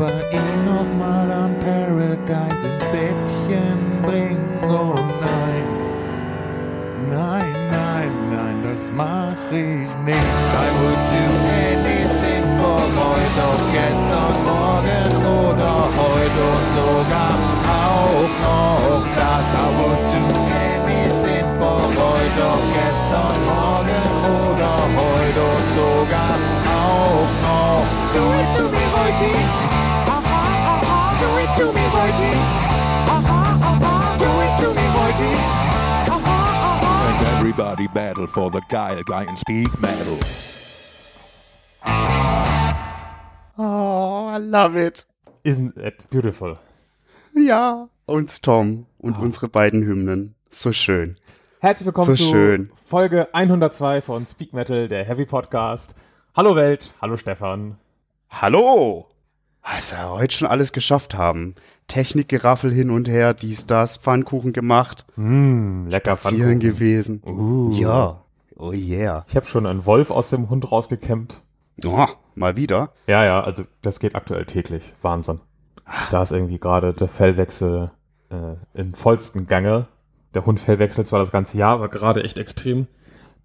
aber ihn nochmal am Paradise ins Bettchen bringen. Oh nein, nein, nein, nein, das mach ich nicht. I would do anything for heute und gestern, morgen oder heute und sogar auch noch das. I would do anything for heute und gestern, morgen oder heute und sogar auch noch. Do it to me, Leute. Do it to me. Aha, aha. And everybody battle for the guy, guy and speak metal. Oh, I love it. Isn't it beautiful? Ja. Und Tom und unsere beiden Hymnen. So schön. Herzlich willkommen So zu schön. Folge 102 von Speak Metal, der Heavy Podcast. Hallo Welt, hallo Stefan. Hallo! Was wir heute schon alles geschafft haben. Technikgeraffel hin und her, dies, das, Pfannkuchen gemacht, Mm, lecker Zielen Pfannkuchen. gewesen. Uh. Ja. Oh yeah. Ich habe schon einen Wolf aus dem Hund rausgekämmt. Oh, mal wieder. Ja, ja, also das geht aktuell täglich. Wahnsinn. Da ist irgendwie gerade der Fellwechsel äh, im vollsten Gange. Der Hund Fellwechselt zwar das ganze Jahr, aber gerade echt extrem.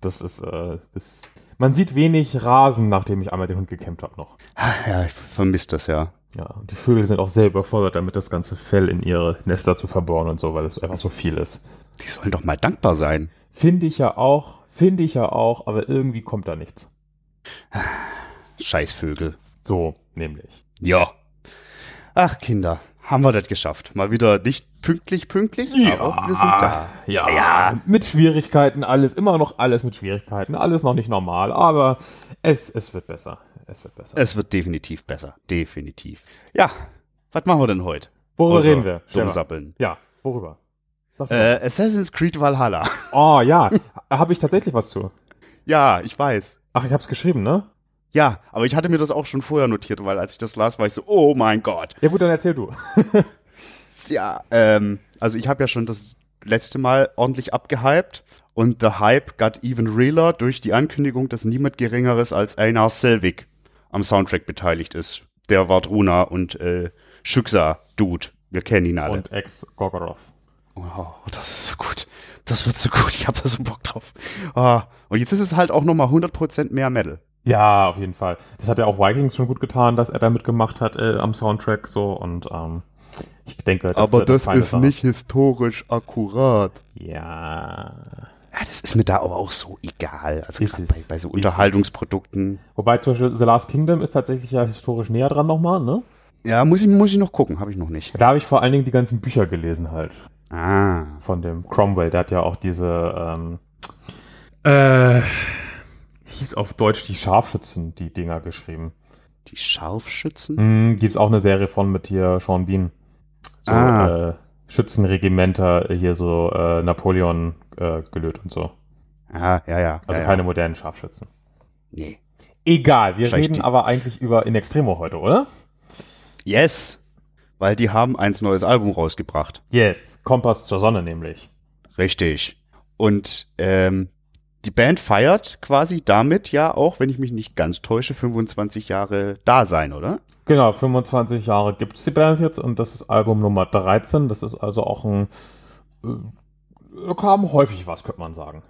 Das ist, äh, das, man sieht wenig Rasen, nachdem ich einmal den Hund gekämmt habe noch. Ja, ich vermisse das ja. Ja, die Vögel sind auch sehr überfordert, damit das ganze Fell in ihre Nester zu verbauen und so, weil es einfach so viel ist. Die sollen doch mal dankbar sein. Finde ich ja auch, finde ich ja auch, aber irgendwie kommt da nichts. Scheißvögel. So, nämlich. Ja. Ach, Kinder, haben wir das geschafft. Mal wieder nicht pünktlich, pünktlich, aber wir sind da. Ja, Ja. mit Schwierigkeiten, alles, immer noch alles mit Schwierigkeiten, alles noch nicht normal, aber es, es wird besser. Es wird besser. Es wird definitiv besser. Definitiv. Ja, was machen wir denn heute? Worüber Außer reden wir? Stefan? Rumsappeln. Ja, worüber? Äh, Assassin's Creed Valhalla. oh ja, habe ich tatsächlich was zu. ja, ich weiß. Ach, ich hab's geschrieben, ne? Ja, aber ich hatte mir das auch schon vorher notiert, weil als ich das las, war ich so, oh mein Gott. Ja gut, dann erzähl du. Ja, ähm, also ich habe ja schon das letzte Mal ordentlich abgehypt und the Hype got even realer durch die Ankündigung, dass niemand Geringeres als Einar Selvig am Soundtrack beteiligt ist. Der Wardruna und äh, Schüxa-Dude. Wir kennen ihn alle. Und Ex-Gorgoroth. Oh, das ist so gut. Das wird so gut. Ich habe da so Bock drauf. Ah, und jetzt ist es halt auch nochmal 100% mehr Metal. Ja, auf jeden Fall. Das hat ja auch Vikings schon gut getan, dass er da mitgemacht hat äh, am Soundtrack so und ähm, ich denke, das wird eine feine Sache. historisch akkurat. Ja. Ja, das ist mir da aber auch so egal. Also Ist es. bei, bei so Ist Unterhaltungsprodukten. Wobei zum Beispiel The Last Kingdom ist tatsächlich ja historisch näher dran nochmal, ne? Ja, muss ich, muss ich noch gucken. Habe ich noch nicht. Da habe ich vor allen Dingen die ganzen Bücher gelesen halt. Ah. Von dem Cromwell. Der hat ja auch diese, ähm, äh, hieß auf Deutsch die Scharfschützen, die Dinger geschrieben. Die Scharfschützen? Mhm, gibt's auch eine Serie von mit hier Sean Bean. So, Ah. äh, Schützenregimenter, hier so äh, Napoleon äh, gelöt und so. Ah, ja, ja. Also ja, keine ja. modernen Scharfschützen. Nee. Egal, wir Wahrscheinlich reden die- aber eigentlich über In Extremo heute, oder? Yes. Weil die haben eins neues Album rausgebracht. Yes, Kompass zur Sonne nämlich. Richtig. Und ähm, die Band feiert quasi damit ja auch, wenn ich mich nicht ganz täusche, 25 Jahre Dasein, oder? Genau, 25 Jahre gibt's die Band jetzt und das ist Album Nummer 13. Das ist also auch ein, äh, kam häufig was, könnte man sagen.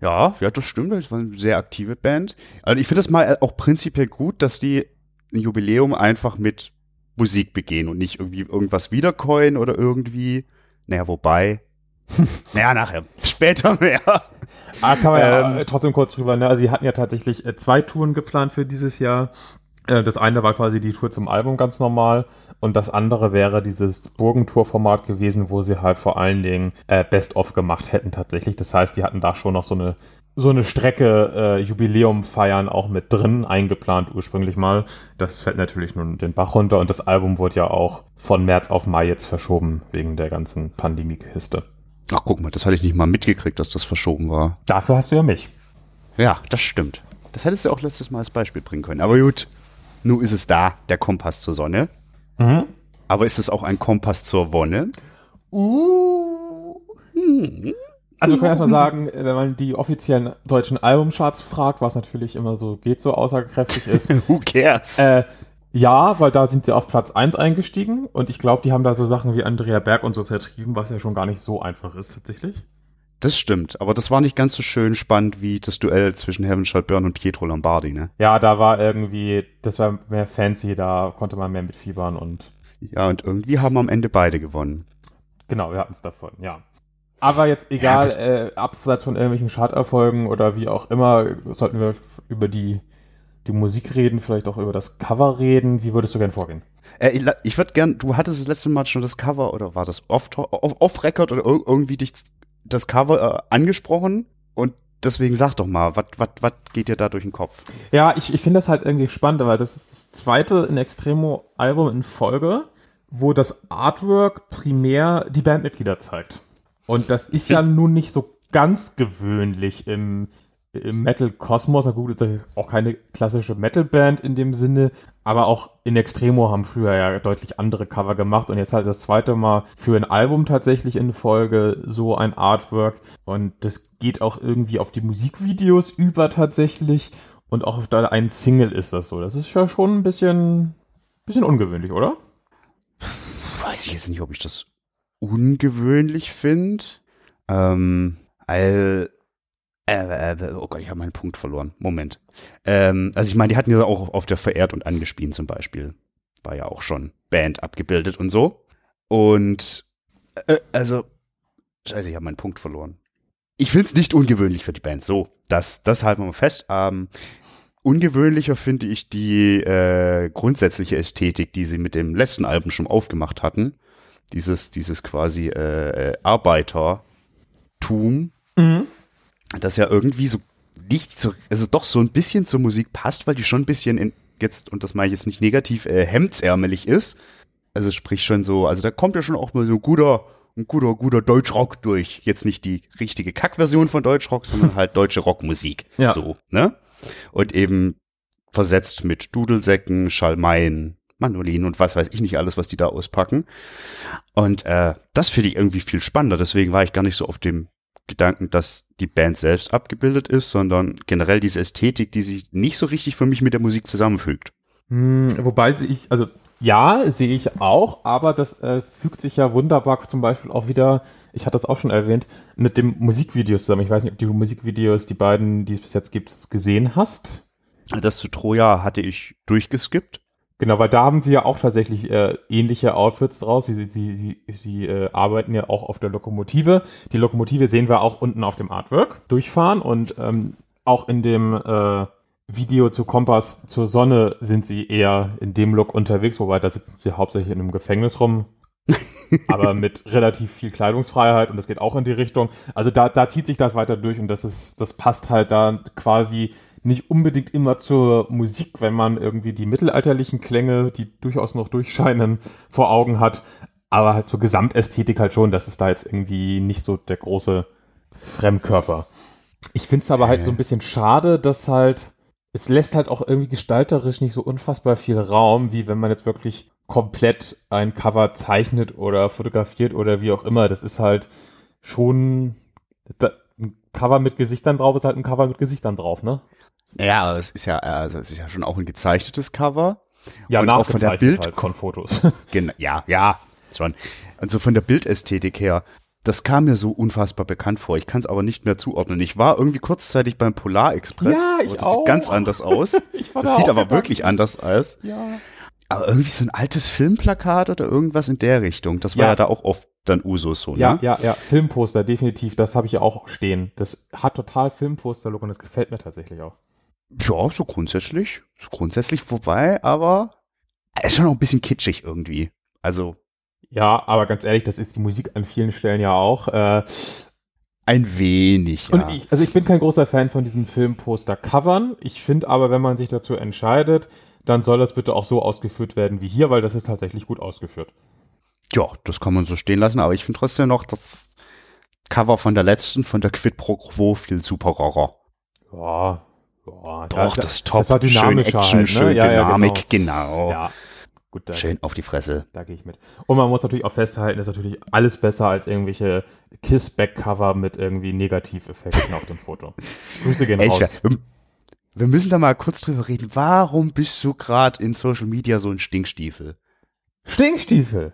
Ja, ja, das stimmt. Das war eine sehr aktive Band. Also ich finde das mal auch prinzipiell gut, dass die ein Jubiläum einfach mit Musik begehen und nicht irgendwie irgendwas wiedercoin oder irgendwie. Naja, wobei. naja, nachher. Später mehr. Ah, kann man ja Ähm. äh, trotzdem kurz drüber, ne? Also sie hatten ja tatsächlich äh, zwei Touren geplant für dieses Jahr. Äh, das eine war quasi die Tour zum Album ganz normal und das andere wäre dieses Burgentour-Format gewesen, wo sie halt vor allen Dingen äh, Best-of gemacht hätten tatsächlich. Das heißt, die hatten da schon noch so eine so eine Strecke äh, Jubiläum feiern auch mit drin eingeplant ursprünglich mal. Das fällt natürlich nun den Bach runter und das Album wurde ja auch von März auf Mai jetzt verschoben wegen der ganzen Pandemie-Kiste. Ach, guck mal, das hatte ich nicht mal mitgekriegt, dass das verschoben war. Dafür hast du ja mich. Ja, das stimmt. Das hättest du auch letztes Mal als Beispiel bringen können. Aber gut, nun ist es da, der Kompass zur Sonne. Mhm. Aber ist es auch ein Kompass zur Wonne? Also wir können erstmal sagen, äh, wenn man die offiziellen deutschen Albumcharts fragt, was natürlich immer so geht, so aussagekräftig ist, Who cares? äh, Ja, weil da sind sie auf Platz 1 eingestiegen und ich glaube, die haben da so Sachen wie Andrea Berg und so vertrieben, was ja schon gar nicht so einfach ist tatsächlich. Das stimmt, aber das war nicht ganz so schön spannend wie das Duell zwischen Heaven Shall Burn und Pietro Lombardi, ne? Ja, da war irgendwie, das war mehr fancy, da konnte man mehr mitfiebern und. Ja, und irgendwie haben am Ende beide gewonnen. Genau, wir hatten es davon, ja. Aber jetzt egal, ja, äh, abseits von irgendwelchen Charterfolgen oder wie auch immer, sollten wir über die, die Musik reden, vielleicht auch über das Cover reden. Wie würdest du gern vorgehen? Äh, ich, ich würde gern, du hattest das letzte Mal schon das Cover oder war das off-Record off, oder irgendwie dich das Cover äh, angesprochen und deswegen sag doch mal, was geht dir da durch den Kopf? Ja, ich, ich finde das halt irgendwie spannend, weil das ist das zweite in Extremo-Album in Folge, wo das Artwork primär die Bandmitglieder zeigt. Und das ist ja nun nicht so ganz gewöhnlich im, im Metal-Kosmos. Na gut, ist auch keine klassische Metal-Band in dem Sinne, aber auch in Extremo haben früher ja deutlich andere Cover gemacht und jetzt halt das zweite Mal für ein Album tatsächlich in Folge so ein Artwork und das geht auch irgendwie auf die Musikvideos über tatsächlich und auch auf da ein Single ist das so. Das ist ja schon ein bisschen, bisschen ungewöhnlich, oder? Weiß ich jetzt nicht, ob ich das ungewöhnlich finde. Ähm, all, äh, äh, oh Gott, ich habe meinen Punkt verloren. Moment. Ähm, also ich meine, die hatten ja auch auf der Verehrt und Angespielt zum Beispiel. War ja auch schon Band abgebildet und so. Und äh, also, scheiße, ich habe meinen Punkt verloren. Ich finde es nicht ungewöhnlich für die Band. So, das, das halten wir mal fest. Ähm, ungewöhnlicher finde ich die äh, grundsätzliche Ästhetik, die sie mit dem letzten Album schon aufgemacht hatten. Dieses, dieses quasi äh, äh Arbeitertum. Mhm das ja irgendwie so nicht so, also doch so ein bisschen zur Musik passt, weil die schon ein bisschen in, jetzt, und das meine ich jetzt nicht negativ, äh, hemdsärmelig ist. Also sprich schon so, also da kommt ja schon auch mal so ein guter, ein guter, guter Deutschrock durch. Jetzt nicht die richtige Kackversion von Deutschrock, sondern halt deutsche Rockmusik. Ja. So, ne? Und eben versetzt mit Dudelsäcken, Schalmeien, Mandolinen und was weiß ich nicht alles, was die da auspacken. Und äh, das finde ich irgendwie viel spannender. Deswegen war ich gar nicht so auf dem Gedanken, dass die Band selbst abgebildet ist, sondern generell diese Ästhetik, die sich nicht so richtig für mich mit der Musik zusammenfügt. Hm, wobei ich, also ja, sehe ich auch, aber das äh, fügt sich ja wunderbar zum Beispiel auch wieder, ich hatte das auch schon erwähnt, mit dem Musikvideos zusammen. Ich weiß nicht, ob du die Musikvideos, die beiden, die es bis jetzt gibt, gesehen hast. Das zu Troja hatte ich durchgeskippt. Genau, weil da haben sie ja auch tatsächlich äh, ähnliche Outfits draus. Sie, sie, sie, sie äh, arbeiten ja auch auf der Lokomotive. Die Lokomotive sehen wir auch unten auf dem Artwork durchfahren und ähm, auch in dem äh, Video zu Kompass zur Sonne sind sie eher in dem Look unterwegs, wobei da sitzen sie hauptsächlich in einem Gefängnis rum. aber mit relativ viel Kleidungsfreiheit und das geht auch in die Richtung. Also da, da zieht sich das weiter durch und das ist, das passt halt da quasi nicht unbedingt immer zur Musik, wenn man irgendwie die mittelalterlichen Klänge, die durchaus noch durchscheinen, vor Augen hat. Aber halt zur Gesamtästhetik halt schon, das ist da jetzt irgendwie nicht so der große Fremdkörper. Ich finde es aber halt so ein bisschen schade, dass halt, es lässt halt auch irgendwie gestalterisch nicht so unfassbar viel Raum, wie wenn man jetzt wirklich komplett ein Cover zeichnet oder fotografiert oder wie auch immer. Das ist halt schon, ein Cover mit Gesichtern drauf ist halt ein Cover mit Gesichtern drauf, ne? Ja, aber es ist ja, also es ist ja schon auch ein gezeichnetes Cover. Ja, und auch von der Bild halt von Fotos. Genau, ja, ja, schon. Also von der Bildästhetik her, das kam mir so unfassbar bekannt vor. Ich kann es aber nicht mehr zuordnen. Ich war irgendwie kurzzeitig beim Polar Express. Ja, ich das auch. sieht ganz anders aus. das da sieht aber wirklich anders aus. Ja. Aber irgendwie so ein altes Filmplakat oder irgendwas in der Richtung. Das war ja, ja da auch oft dann Usus so, ja, ne? Ja, ja, Filmposter, definitiv. Das habe ich ja auch stehen. Das hat total Filmposter-Look und das gefällt mir tatsächlich auch. Ja, so grundsätzlich. So grundsätzlich vorbei, aber ist schon noch ein bisschen kitschig irgendwie. Also. Ja, aber ganz ehrlich, das ist die Musik an vielen Stellen ja auch. Äh, ein wenig, ja. Ich, also ich bin kein großer Fan von diesen Filmposter-Covern. Ich finde aber, wenn man sich dazu entscheidet, dann soll das bitte auch so ausgeführt werden wie hier, weil das ist tatsächlich gut ausgeführt. Ja, das kann man so stehen lassen, aber ich finde trotzdem noch das Cover von der letzten, von der Quid Pro Quo viel superer. Ja, Boah, Doch, das, das top. Das war schön Action, halt, ne? schön ja, Dynamik, ja, genau. genau. Ja. Gut, da, schön auf die Fresse. Da gehe ich mit. Und man muss natürlich auch festhalten, ist natürlich alles besser als irgendwelche Kiss-Back-Cover mit irgendwie Negativeffekten auf dem Foto. Grüße gehen raus. Ähm, wir müssen da mal kurz drüber reden. Warum bist du gerade in Social Media so ein Stinkstiefel? Stinkstiefel.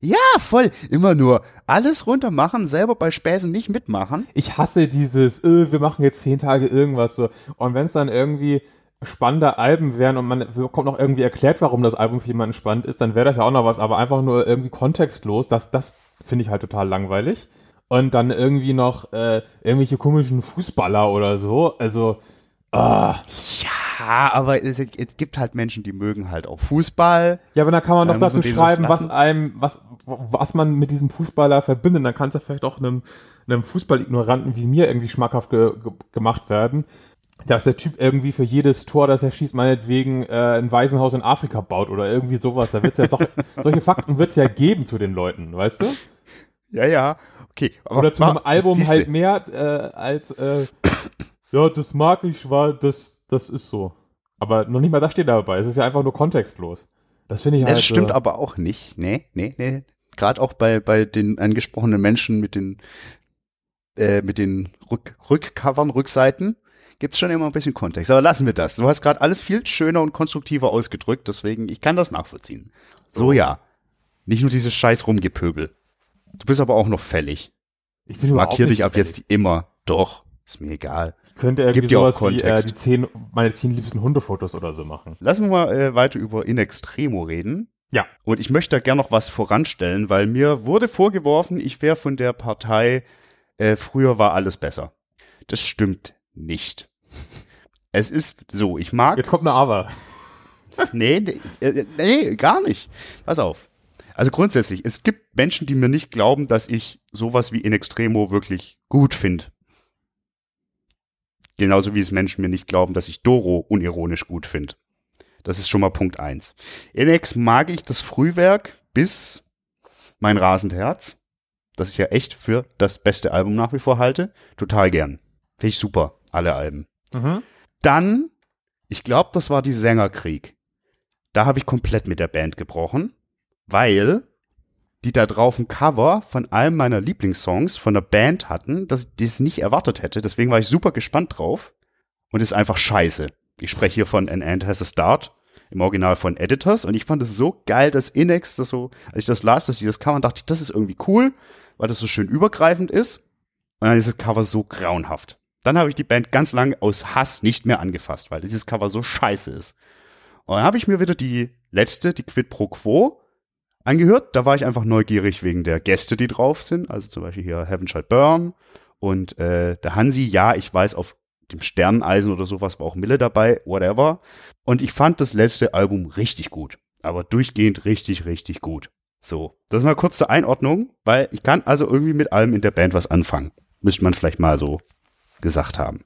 Ja, voll. Immer nur alles runter machen, selber bei Späßen nicht mitmachen. Ich hasse dieses, äh, wir machen jetzt zehn Tage irgendwas so. Und wenn es dann irgendwie spannende Alben wären und man bekommt noch irgendwie erklärt, warum das Album für jemanden spannend ist, dann wäre das ja auch noch was, aber einfach nur irgendwie kontextlos, das, das finde ich halt total langweilig. Und dann irgendwie noch äh, irgendwelche komischen Fußballer oder so. Also, ah. Ja, aber es, es gibt halt Menschen, die mögen halt auch Fußball. Ja, aber dann kann man doch dazu schreiben, was einem, was, was man mit diesem Fußballer verbindet. Dann kann es ja vielleicht auch einem, einem Fußballignoranten wie mir irgendwie schmackhaft ge, ge, gemacht werden, dass der Typ irgendwie für jedes Tor, das er schießt, meinetwegen äh, ein Waisenhaus in Afrika baut oder irgendwie sowas. Da wird's ja so, solche Fakten wird's ja geben zu den Leuten, weißt du? Ja, ja. Okay. Aber Oder zu einem Album halt mehr äh, als äh, ja, das mag ich, weil das, das ist so. Aber noch nicht mal das steht dabei. Es ist ja einfach nur kontextlos. Das finde ich halt. das stimmt äh, aber auch nicht. Nee, nee, nee. Gerade auch bei, bei den angesprochenen Menschen mit den, äh, mit den Rück, Rückcovern, Rückseiten, gibt's schon immer ein bisschen Kontext. Aber lassen wir das. Du hast gerade alles viel schöner und konstruktiver ausgedrückt, deswegen, ich kann das nachvollziehen. So, ja. Nicht nur dieses scheiß Rumgepöbel. Du bist aber auch noch fällig. Ich bin überhaupt Markier dich ab fertig. jetzt immer. Doch, ist mir egal. Könnte irgendwie Gibt ja auch sowas wie äh, die zehn, meine zehn liebsten Hundefotos oder so machen. Lassen wir mal äh, weiter über In Extremo reden. Ja. Und ich möchte da gern noch was voranstellen, weil mir wurde vorgeworfen, ich wäre von der Partei, äh, früher war alles besser. Das stimmt nicht. Es ist so, ich mag. Jetzt kommt eine Aber. Nee, nee, äh, nee, gar nicht. Pass auf. Also grundsätzlich, es gibt Menschen, die mir nicht glauben, dass ich sowas wie In Extremo wirklich gut finde. Genauso wie es Menschen mir nicht glauben, dass ich Doro unironisch gut finde. Das ist schon mal Punkt eins. In Ex mag ich das Frühwerk bis mein rasend Herz, das ich ja echt für das beste Album nach wie vor halte, total gern. Finde ich super, alle Alben. Mhm. Dann, ich glaube, das war die Sängerkrieg. Da habe ich komplett mit der Band gebrochen, weil die da drauf ein Cover von einem meiner Lieblingssongs von der Band hatten, dass ich das nicht erwartet hätte. Deswegen war ich super gespannt drauf und ist einfach scheiße. Ich spreche hier von An Ant Has a Start, im Original von Editors und ich fand es so geil, dass Inex das so, als ich das las, dass die das Cover, dachte ich, das ist irgendwie cool, weil das so schön übergreifend ist. Und dann ist das Cover so grauenhaft. Dann habe ich die Band ganz lange aus Hass nicht mehr angefasst, weil dieses Cover so scheiße ist. Und dann habe ich mir wieder die letzte, die Quid pro Quo, angehört. Da war ich einfach neugierig wegen der Gäste, die drauf sind. Also zum Beispiel hier Heaven Shall Burn und äh, der Hansi, ja, ich weiß, auf dem Sterneneisen oder sowas war auch Mille dabei, whatever. Und ich fand das letzte Album richtig gut. Aber durchgehend richtig, richtig gut. So, das mal kurz zur Einordnung, weil ich kann also irgendwie mit allem in der Band was anfangen. Müsste man vielleicht mal so gesagt haben.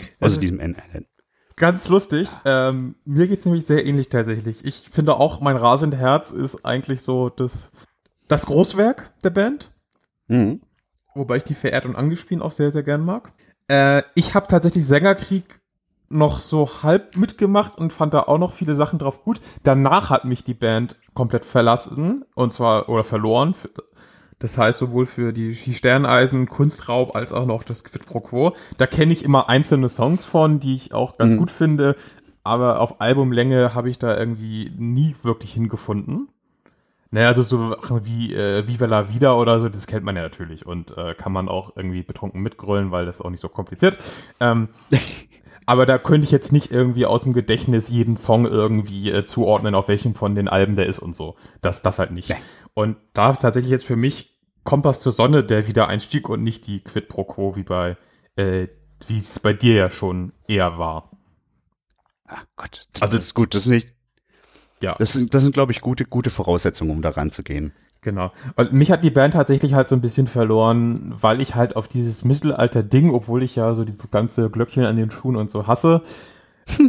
Außer Also- diesem NN. Ganz lustig. Ähm, mir geht's nämlich sehr ähnlich tatsächlich. Ich finde auch, mein rasend Herz ist eigentlich so das, das Großwerk der Band. Mhm. Wobei ich die verehrt und angespielt auch sehr, sehr gern mag. Äh, ich habe tatsächlich Sängerkrieg noch so halb mitgemacht und fand da auch noch viele Sachen drauf gut. Danach hat mich die Band komplett verlassen und zwar oder verloren. Das heißt sowohl für die, die Sterneisen, Kunstraub als auch noch das Quid pro Quo. Da kenne ich immer einzelne Songs von, die ich auch ganz Mhm. gut finde. Aber auf Albumlänge habe ich da irgendwie nie wirklich hingefunden. Naja, also so wie äh, Viva la Vida oder so, das kennt man ja natürlich und äh, kann man auch irgendwie betrunken mitgrölen, weil das ist auch nicht so kompliziert. Ähm, aber da könnte ich jetzt nicht irgendwie aus dem Gedächtnis jeden Song irgendwie äh, zuordnen, auf welchem von den Alben der ist und so. Das, das halt nicht. Nee. Und da ist tatsächlich jetzt für mich Kompass zur Sonne der Wiedereinstieg und nicht die Quid pro Quo, wie bei, äh, wie es bei dir ja schon eher war. Ah Gott, das Also- ist gut. Das ist nicht, Ja. das sind, das sind glaube ich, gute, gute Voraussetzungen, um da ranzugehen. Genau. Und mich hat die Band tatsächlich halt so ein bisschen verloren, weil ich halt auf dieses Mittelalter-Ding, obwohl ich ja so dieses ganze Glöckchen an den Schuhen und so hasse,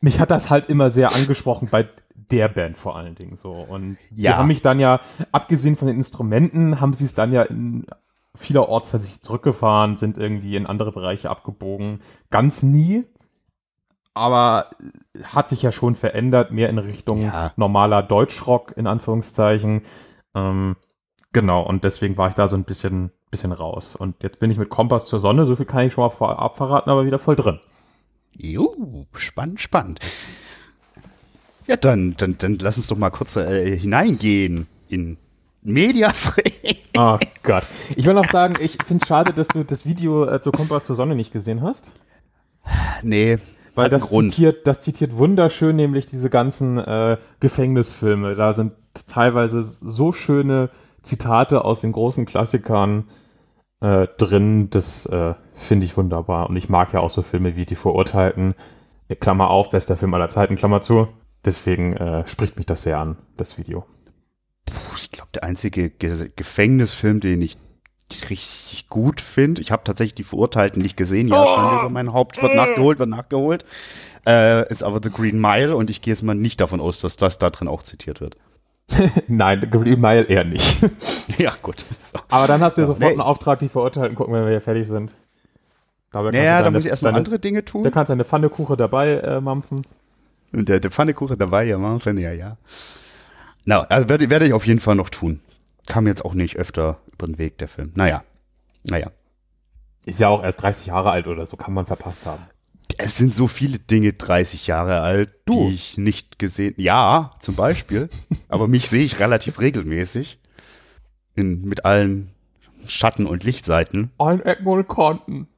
mich hat das halt immer sehr angesprochen bei der Band vor allen Dingen so. Und sie Ja. haben mich dann ja, abgesehen von den Instrumenten, haben sie es dann ja in vielerorts tatsächlich zurückgefahren, sind irgendwie in andere Bereiche abgebogen. Ganz nie. Aber hat sich ja schon verändert, mehr in Richtung Ja. normaler Deutschrock, in Anführungszeichen. Ähm, genau, und deswegen war ich da so ein bisschen, bisschen raus. Und jetzt bin ich mit Kompass zur Sonne, so viel kann ich schon mal vorab verraten, aber wieder voll drin. Jo, spannend, spannend. Ja, dann, dann, dann lass uns doch mal kurz äh, hineingehen in Medias Res. Oh Gott. Ich will noch sagen, ich finde es schade, dass du das Video äh, zur Kompass zur Sonne nicht gesehen hast. Nee, Weil das Grund. zitiert, das zitiert wunderschön nämlich diese ganzen äh, Gefängnisfilme. Da sind teilweise so schöne Zitate aus den großen Klassikern äh, drin. Das äh, finde ich wunderbar. Und ich mag ja auch so Filme wie Die Verurteilten. Klammer auf, bester Film aller Zeiten, Klammer zu. Deswegen äh, spricht mich das sehr an, das Video. ich glaube, der einzige Ge Gefängnisfilm, den ich richtig gut finde, ich habe tatsächlich die Verurteilten nicht gesehen, ja, schon über mein Haupt, wird nachgeholt, wird nachgeholt, äh, ist aber The Green Mile und ich gehe jetzt mal nicht davon aus, dass das da drin auch zitiert wird. Nein, Green Mile eher nicht. ja, gut. So. Aber dann hast du ja Ja, sofort nee. einen Auftrag, die Verurteilten gucken, wenn wir hier fertig sind. Dabei Naja, da muss ich erstmal andere Dinge Da tun. kannst du eine Pfannekuche dabei äh, mampfen. Und der, der Pfannekuchen dabei, ja, machen ja, ja. Na, also werde, werde ich auf jeden Fall noch tun. Kam jetzt auch nicht öfter über den Weg, der Film. Naja. Naja. Ist ja auch erst 30 Jahre alt oder so, kann man verpasst haben. Es sind so viele Dinge 30 Jahre alt, Du. die ich nicht gesehen. Ja, zum Beispiel. aber mich sehe ich relativ regelmäßig. In, mit allen Schatten- und Lichtseiten. Ein Eckmol Konten.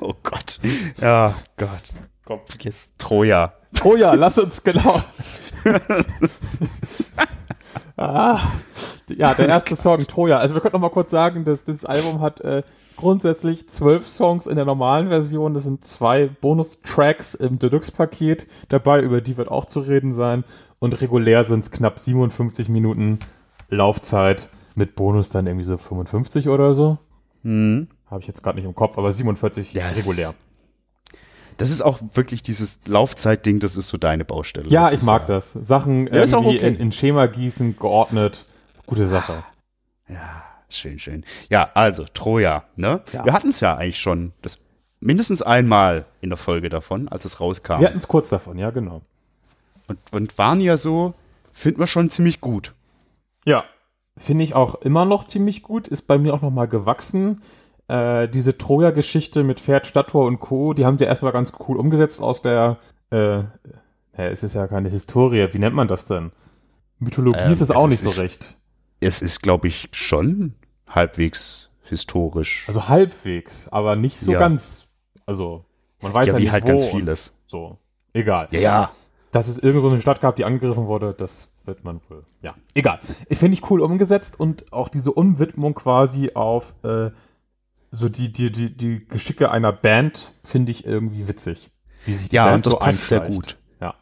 Oh Gott. Ja, Gott. Komm, jetzt Troja. Oh ja, lass uns genau. ah, ja, der erste Song, Troja. Also wir können noch mal kurz sagen, dass das Album hat äh, grundsätzlich zwölf Songs in der normalen Version. Das sind zwei Bonustracks im Deluxe-Paket dabei, über die wird auch zu reden sein. Und regulär sind es knapp 57 Minuten Laufzeit mit Bonus dann irgendwie so 55 oder so. Hm. Habe ich jetzt gerade nicht im Kopf, aber 47 Ja, es- regulär. Das ist auch wirklich dieses Laufzeitding, das ist so deine Baustelle. Ja, ich mag das. Sachen Ja, auch irgendwie okay. in, in Schema gießen, geordnet. Gute Sache. Ja, schön, schön. Ja, also Troja, ne? Ja. Wir hatten es ja eigentlich schon das mindestens einmal in der Folge davon, als es rauskam. Wir hatten es kurz davon, ja, genau. Und, und waren ja so, finden wir schon ziemlich gut. Ja. Finde ich auch immer noch ziemlich gut. Ist bei mir auch noch mal gewachsen. Äh, diese Troja-Geschichte mit Pferd, Stadttor und Co., die haben sie erstmal ganz cool umgesetzt aus der, äh, ja, es ist ja keine Historie. Wie nennt man das denn? Mythologie Ähm, ist es es auch ist- nicht so recht. Es ist, glaube ich, schon halbwegs historisch. Also halbwegs, aber nicht so Ja. ganz, also, man weiß ja, ja, wie nicht halt wo ganz vieles. So, egal. Ja, ja. dass es irgend so eine Stadt gab, die angegriffen wurde, das wird man wohl. Ja, egal. Ich finde ich cool umgesetzt und auch diese Umwidmung quasi auf äh, so die, die, die, die Geschicke einer Band finde ich irgendwie witzig. Wie sich die Ja, Band und das so passt sehr gut. Ja.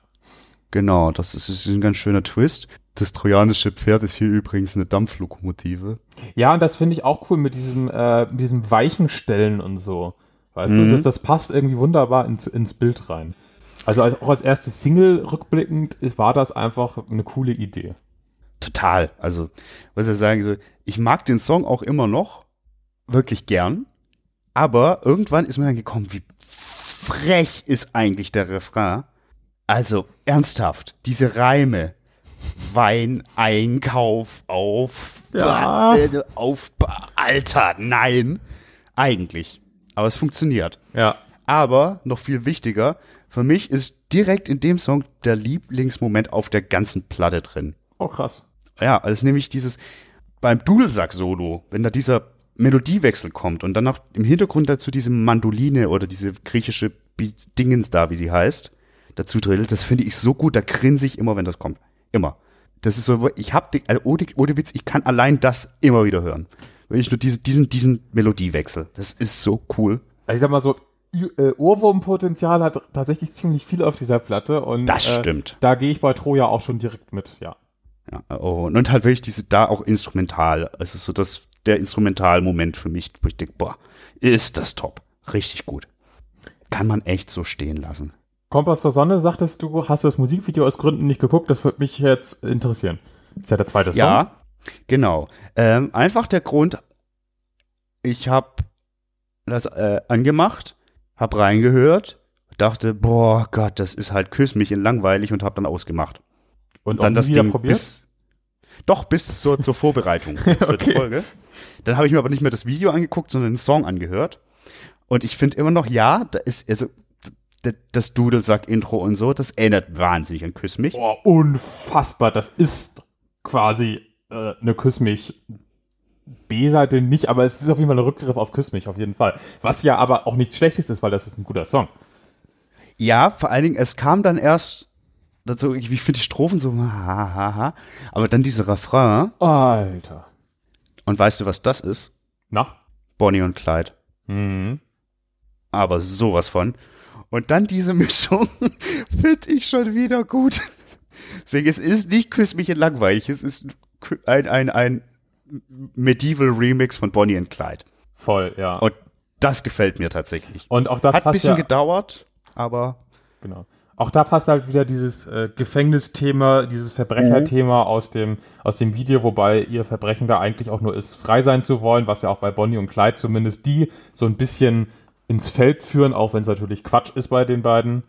Genau, das ist, ist ein ganz schöner Twist. Das trojanische Pferd ist hier übrigens eine Dampflokomotive. Ja, und das finde ich auch cool mit diesem, äh, mit diesem weichen Stellen und so. Weißt Mhm. du, das, das passt irgendwie wunderbar ins, ins Bild rein. Also als, auch als erste Single rückblickend ist, war das einfach eine coole Idee. Total. Also, was ich sagen so, ich mag den Song auch immer noch wirklich gern, aber irgendwann ist mir dann gekommen, wie frech ist eigentlich der Refrain. Also, ernsthaft, diese Reime. Wein, Einkauf, auf, Ja. auf, Alter, nein. Eigentlich. Aber es funktioniert. Ja. Aber noch viel wichtiger, für mich ist direkt in dem Song der Lieblingsmoment auf der ganzen Platte drin. Oh, krass. Ja, also nämlich dieses beim Dudelsack-Solo, wenn da dieser Melodiewechsel kommt und dann noch im Hintergrund dazu diese Mandoline oder diese griechische Dingens da, wie die heißt, dazu drillt, das finde ich so gut, da grinse ich immer, wenn das kommt. Immer. Das ist so, ich hab die, also ohne, ohne Witz, ich kann allein das immer wieder hören. Wenn ich nur diese, diesen, diesen Melodiewechsel, das ist so cool. Also ich sag mal so, äh, Ohrwurmpotenzial hat tatsächlich ziemlich viel auf dieser Platte und Das äh, stimmt. da gehe ich bei Troja auch schon direkt mit, ja. Ja, oh, und halt wirklich diese da auch instrumental. Also so das der Instrumentalmoment für mich, wo ich denke, boah, ist das top. Richtig gut. Kann man echt so stehen lassen. Kompass zur Sonne, sagtest du, hast du das Musikvideo aus Gründen nicht geguckt? Das würde mich jetzt interessieren. Ist ja der zweite Song. Ja, genau. Ähm, einfach der Grund, ich habe das äh, angemacht, habe reingehört, dachte, boah Gott, das ist halt küss mich in langweilig und habe dann ausgemacht. Und, dann auch das Ding probiert? bis doch bis zur, zur Vorbereitung jetzt für die Okay. Folge. Dann habe ich mir aber nicht mehr das Video angeguckt, sondern den Song angehört. Und ich finde immer noch, ja, da ist also das Dudelsack-Intro und so, das erinnert wahnsinnig an Küss mich. Boah, unfassbar. Das ist quasi äh, eine Küss mich B-Seite nicht, aber es ist auf jeden Fall ein Rückgriff auf Küss mich, auf jeden Fall. Was ja aber auch nichts Schlechtes ist, weil das ist ein guter Song. Ja, vor allen Dingen, es kam dann erst dazu, ich, ich finde die Strophen so, ha, ha, ha, aber dann dieser Refrain, Alter. Und weißt du, was das ist? Na? Bonnie und Clyde. Mhm. Aber sowas von. Und dann diese Mischung finde ich schon wieder gut. Deswegen, es ist nicht Küss mich in langweilig, es ist ein, ein, ein Medieval Remix von Bonnie und Clyde. Voll, ja. Und das gefällt mir tatsächlich. Und auch das Hat ein bisschen ja, gedauert, aber genau. Auch da passt halt wieder dieses äh, Gefängnisthema, dieses Verbrecherthema Mhm. aus dem aus dem Video, wobei ihr Verbrechen da eigentlich auch nur ist, frei sein zu wollen, was ja auch bei Bonnie und Clyde zumindest die so ein bisschen ins Feld führen, auch wenn es natürlich Quatsch ist bei den beiden.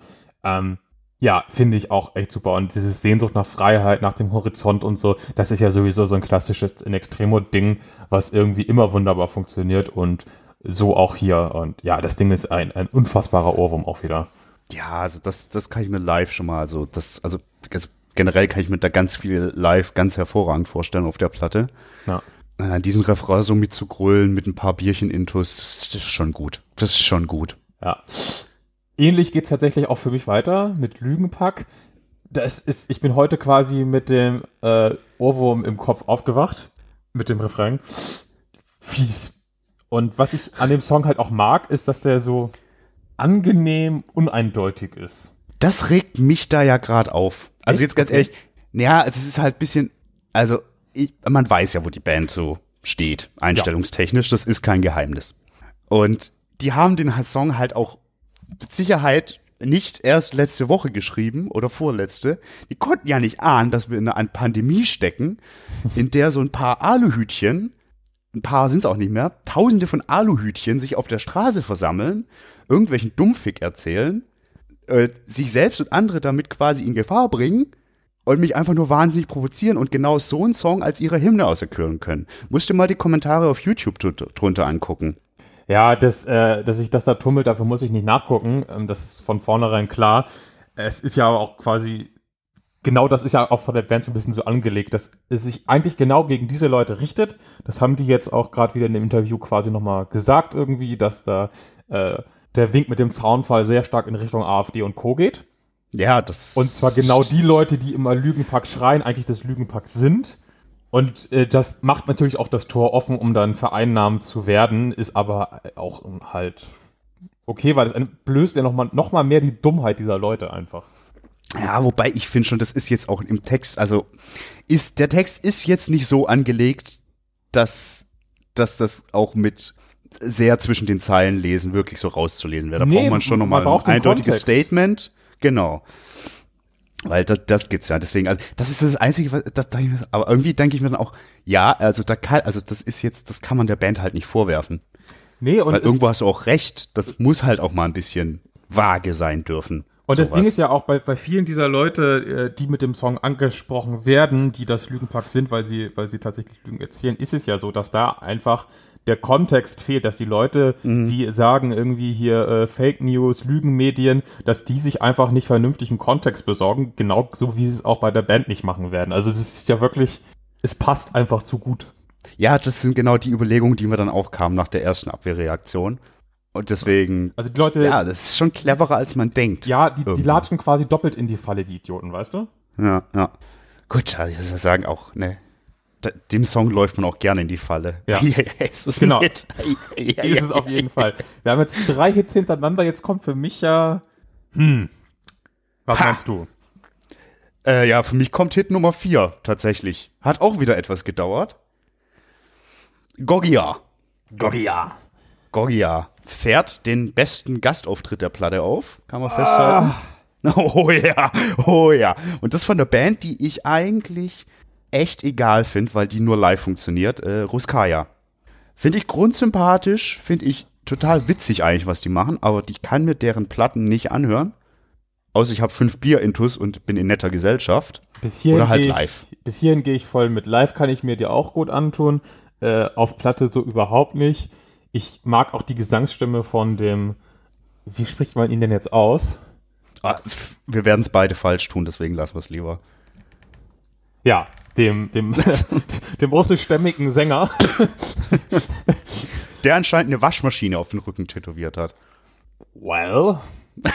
Ähm, ja, finde ich auch echt super. Und dieses Sehnsucht nach Freiheit, nach dem Horizont und so, das ist ja sowieso so ein klassisches in Extremo-Ding, was irgendwie immer wunderbar funktioniert und so auch hier. Und ja, das Ding ist ein, ein unfassbarer Ohrwurm auch wieder. Ja, also das, das kann ich mir live schon mal, also das, also, also generell kann ich mir da ganz viel live ganz hervorragend vorstellen auf der Platte. Ja. Äh, diesen Refrain so mit zu grölen, mit ein paar Bierchen intus, das ist schon gut. Das ist schon gut. Ja. Ähnlich geht's tatsächlich auch für mich weiter mit Lügenpack. Das ist, ich bin heute quasi mit dem äh, Ohrwurm im Kopf aufgewacht, mit dem Refrain. Fies. Und was ich an dem Song halt auch mag, ist, dass der so angenehm uneindeutig ist. Das regt mich da ja gerade auf. Also Echt? jetzt ganz ehrlich, ja, es ist halt ein bisschen, also ich, man weiß ja, wo die Band so steht, einstellungstechnisch, das ist kein Geheimnis. Und die haben den Song halt auch mit Sicherheit nicht erst letzte Woche geschrieben oder vorletzte. Die konnten ja nicht ahnen, dass wir in einer Pandemie stecken, in der so ein paar Aluhütchen, ein paar sind es auch nicht mehr, tausende von Aluhütchen sich auf der Straße versammeln, irgendwelchen Dummfick erzählen äh, sich selbst und andere damit quasi in Gefahr bringen und mich einfach nur wahnsinnig provozieren und genau so einen Song als ihre Hymne auserkören können. Musst du mal die Kommentare auf YouTube drunter- angucken. Ja, das, äh, dass sich das da tummelt, dafür muss ich nicht nachgucken. Ähm, das ist von vornherein klar. Es ist ja auch quasi, genau das ist ja auch von der Band so ein bisschen so angelegt, dass es sich eigentlich genau gegen diese Leute richtet. Das haben die jetzt auch gerade wieder in dem Interview quasi nochmal gesagt irgendwie, dass da äh, der Wink mit dem Zaunfall sehr stark in Richtung AfD und Co. geht. Ja, das. Und zwar genau die Leute, die immer Lügenpack schreien, eigentlich das Lügenpack sind. Und äh, das macht natürlich auch das Tor offen, um dann vereinnahmt zu werden, ist aber auch halt okay, weil das blößt ja nochmal noch mal mehr die Dummheit dieser Leute einfach. Ja, wobei ich finde schon, das ist jetzt auch im Text, also ist der Text ist jetzt nicht so angelegt, dass, dass das auch mit sehr zwischen den Zeilen lesen wirklich so rauszulesen wäre. Da Nee, braucht man schon nochmal ein eindeutiges Kontext. Statement. Genau. Weil das, das gibt's ja. Deswegen, also das ist das Einzige, was das, aber irgendwie denke ich mir dann auch, ja, also da kann, also das ist jetzt, das kann man der Band halt nicht vorwerfen. Nee, und, Weil irgendwo hast du auch recht, das muss halt auch mal ein bisschen vage sein dürfen. Und das. Ding ist ja auch bei, bei vielen dieser Leute, äh, die mit dem Song angesprochen werden, die das Lügenpack sind, weil sie, weil sie tatsächlich Lügen erzählen, ist es ja so, dass da einfach der Kontext fehlt, dass die Leute, Mhm. die sagen irgendwie hier äh, Fake News, Lügenmedien, dass die sich einfach nicht vernünftigen Kontext besorgen, genau so wie sie es auch bei der Band nicht machen werden. Also es ist ja wirklich, es passt einfach zu gut. Ja, das sind genau die Überlegungen, die mir dann auch kamen nach der ersten Abwehrreaktion. Und deswegen, Also die Leute, ja, das ist schon cleverer, als man denkt. ja, die, die latschen quasi doppelt in die Falle, die Idioten, weißt du? Ja, ja. Gut, also ich muss ja sagen auch, ne, dem Song läuft man auch gerne in die Falle. Ja. es ist Genau. nett. Ja, ist ja, es auf jeden Fall. Wir haben jetzt drei Hits hintereinander, jetzt kommt für mich ja, hm, was Ha! meinst du? Äh, ja, für mich kommt Hit Nummer 4 tatsächlich. Hat auch wieder etwas gedauert. Goggia. Goggia. Goggia fährt den besten Gastauftritt der Platte auf, kann man festhalten. Oh ja, oh ja. Und das von der Band, die ich eigentlich echt egal finde, weil die nur live funktioniert, äh, Ruskaya. Finde ich grundsympathisch, finde ich total witzig eigentlich, was die machen, aber ich kann mir deren Platten nicht anhören. Außer ich habe fünf Bier intus und bin in netter Gesellschaft. Bis hierhin Oder halt gehe live. Ich, bis hierhin gehe ich voll mit. Live kann ich mir dir auch gut antun. Äh, auf Platte so überhaupt nicht. Ich mag auch die Gesangsstimme von dem, wie spricht man ihn denn jetzt aus? Ah, Wir werden es beide falsch tun, deswegen lassen wir es lieber. Ja, dem, dem, dem russischstämmigen Sänger. Der anscheinend eine Waschmaschine auf den Rücken tätowiert hat. Well,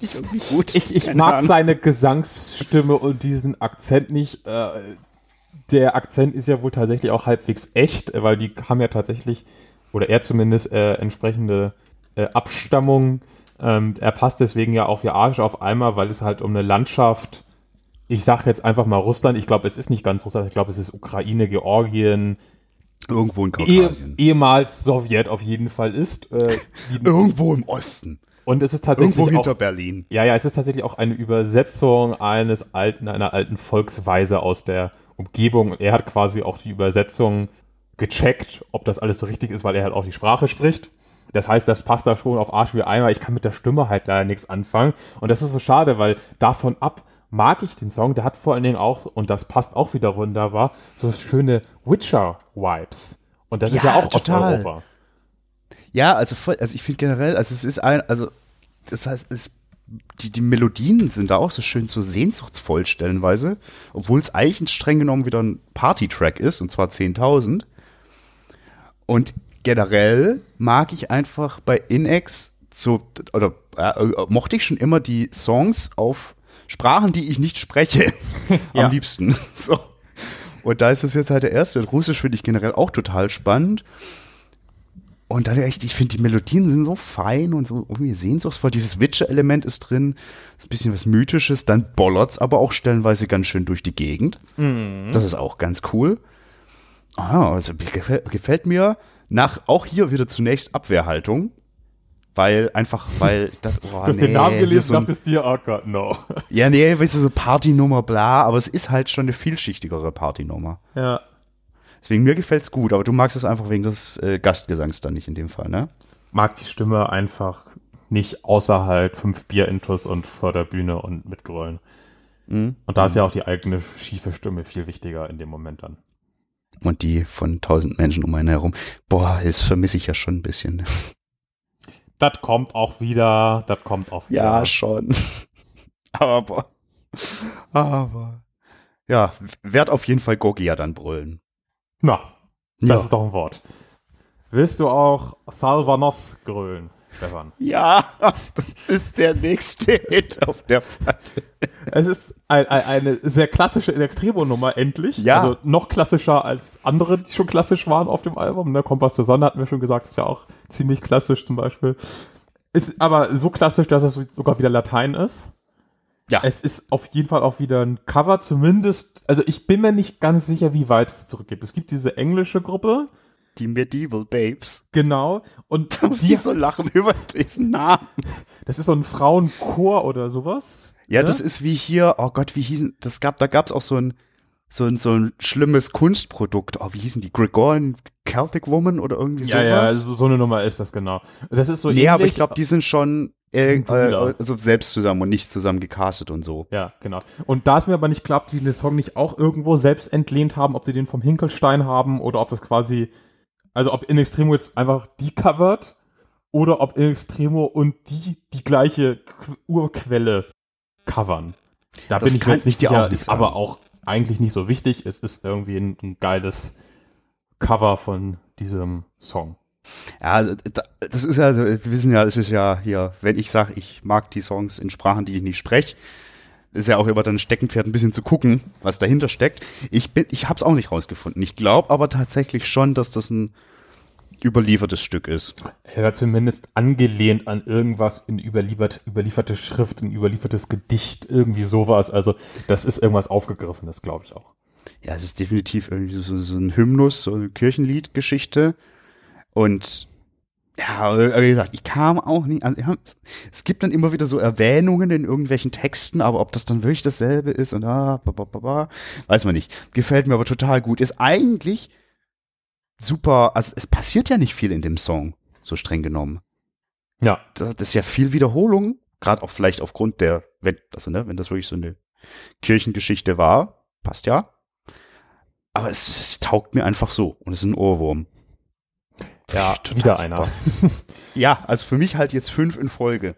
Ich ich, ich mag Ahnung. seine Gesangsstimme und diesen Akzent nicht. Äh, der Akzent ist ja wohl tatsächlich auch halbwegs echt, äh, weil die haben ja tatsächlich, oder er zumindest, äh, entsprechende äh, Abstammung. Ähm, er passt deswegen ja auch wie Arsch auf einmal, weil es halt um eine Landschaft, ich sag jetzt einfach mal Russland, ich glaube, es ist nicht ganz Russland, ich glaube, es ist Ukraine, Georgien, Irgendwo in eh, Kaukasien. ehemals Sowjet auf jeden Fall ist. Äh, Irgendwo im Osten. und es ist tatsächlich Irgendwo auch, hinter Berlin. ja, ja, es ist tatsächlich auch eine Übersetzung eines alten, einer alten Volksweise aus der Umgebung. Er hat quasi auch die Übersetzung gecheckt, ob das alles so richtig ist, weil er halt auch die Sprache spricht. Das heißt, das passt da schon auf Arsch wie Eimer. Ich kann mit der Stimme halt leider nichts anfangen. Und das ist so schade, weil davon ab mag ich den Song. Der hat vor allen Dingen auch, und das passt auch wieder wunderbar, so schöne Witcher-Vibes. Und das ist Ja, ja auch total. Osteuropa. Ja, also voll, also ich finde generell, also es ist ein, also das heißt, es, die, die Melodien sind da auch so schön so sehnsuchtsvoll stellenweise, obwohl es eigentlich streng genommen wieder ein Party-Track ist, und zwar 10.000. Und generell mag ich einfach bei Inex so, oder äh, äh, mochte ich schon immer die Songs auf Sprachen, die ich nicht spreche, Ja. am liebsten. So. Und da ist das jetzt halt der erste. Und Russisch finde ich generell auch total spannend. Und dann echt, ich finde, die Melodien sind so fein und so irgendwie sehnsuchtsvoll. Dieses Witcher-Element ist drin, so ein bisschen was Mythisches. Dann bollert's aber auch stellenweise ganz schön durch die Gegend. Das ist auch ganz cool. Ah, also gefällt, gefällt mir nach auch hier wieder zunächst Abwehrhaltung. Weil einfach, weil das, oh, Du hast nee, den Namen hier gelesen, so ein- dachtest dir, oh Gott, no. Ja, nee, weißt du, so Partynummer, bla, aber es ist halt schon eine vielschichtigere Partynummer. Ja. Deswegen mir gefällt's gut, aber du magst es einfach wegen des äh, Gastgesangs dann nicht in dem Fall, ne? Mag die Stimme einfach nicht außerhalb fünf Bier-Intus und vor der Bühne und mitgrölen. Mhm. Und da ist ja auch die eigene schiefe Stimme viel wichtiger in dem Moment dann. Und die von tausend Menschen um einen herum. Boah, das vermisse ich ja schon ein bisschen. Das kommt auch wieder, das kommt auch wieder. schon. aber, aber, ja, werd auf jeden Fall Gogia dann brüllen. Na, das Ja. ist doch ein Wort. Willst du auch Salvanos grölen, Stefan? Ja, das ist der nächste Hit auf der Platte. Es ist ein, ein, eine sehr klassische In Extremo-Nummer, endlich. Ja. Also noch klassischer als andere, die schon klassisch waren auf dem Album. Ne? Kompass zur Sonne hatten wir schon gesagt, ist ja auch ziemlich klassisch zum Beispiel. Ist aber so klassisch, dass es sogar wieder Latein ist. Ja. Es ist auf jeden Fall auch wieder ein Cover, zumindest, also ich bin mir nicht ganz sicher, wie weit es zurückgeht. Es gibt diese englische Gruppe, Die Medieval Babes. genau, und Da muss die, ich so lachen über diesen Namen. das ist so ein Frauenchor oder sowas. Ja, ne? das ist wie hier, oh Gott, wie hießen, das gab, da gab's auch so ein, so ein, so ein schlimmes Kunstprodukt. Oh, wie hießen die? Gregorian Celtic Woman oder irgendwie ja, sowas? ja, so, so eine Nummer ist das genau. Das ist so nee, aber ähnlich- ich glaube, die sind schon äh, sind äh, also selbst zusammen und nicht zusammen gecastet und so. Ja, genau. Und da es mir aber nicht klappt, die den Song nicht auch irgendwo selbst entlehnt haben, ob die den vom Hinkelstein haben oder ob das quasi, also ob In Extremo jetzt einfach die covert oder ob In Extremo und die die gleiche Qu Urquelle covern. Da Das bin ich mir jetzt nicht sicher, auch nicht ist aber auch eigentlich nicht so wichtig. Es ist irgendwie ein, ein geiles Cover von diesem Song. Ja, also, da- das ist ja, also, wir wissen ja, es ist ja hier, wenn ich sage, ich mag die Songs in Sprachen, die ich nicht spreche, ist ja auch immer dann Steckenpferd, ein bisschen zu gucken, was dahinter steckt. Ich bin, ich hab's auch nicht rausgefunden. Ich glaube aber tatsächlich schon, dass das ein überliefertes Stück ist. War zumindest angelehnt an irgendwas in überliefert, überlieferte Schrift, ein überliefertes Gedicht, irgendwie sowas. Also das ist irgendwas Aufgegriffenes, glaube ich auch. Ja, es ist definitiv irgendwie so, so ein Hymnus, so eine Kirchenliedgeschichte. Und ja, wie gesagt, ich kam auch nicht. Also, ja, es gibt dann immer wieder so Erwähnungen in irgendwelchen Texten, aber ob das dann wirklich dasselbe ist und ah, ba, ba, ba, ba, weiß man nicht. Gefällt mir aber total gut. Ist eigentlich super. Also es passiert ja nicht viel in dem Song, so streng genommen. Ja, Das, das ist ja viel Wiederholung, gerade auch vielleicht aufgrund der, wenn, also ne, wenn das wirklich so eine Kirchengeschichte war, passt ja. Aber es, es taugt mir einfach so und es ist ein Ohrwurm. Ja Total wieder einer. Ja, also für mich halt jetzt fünf in Folge.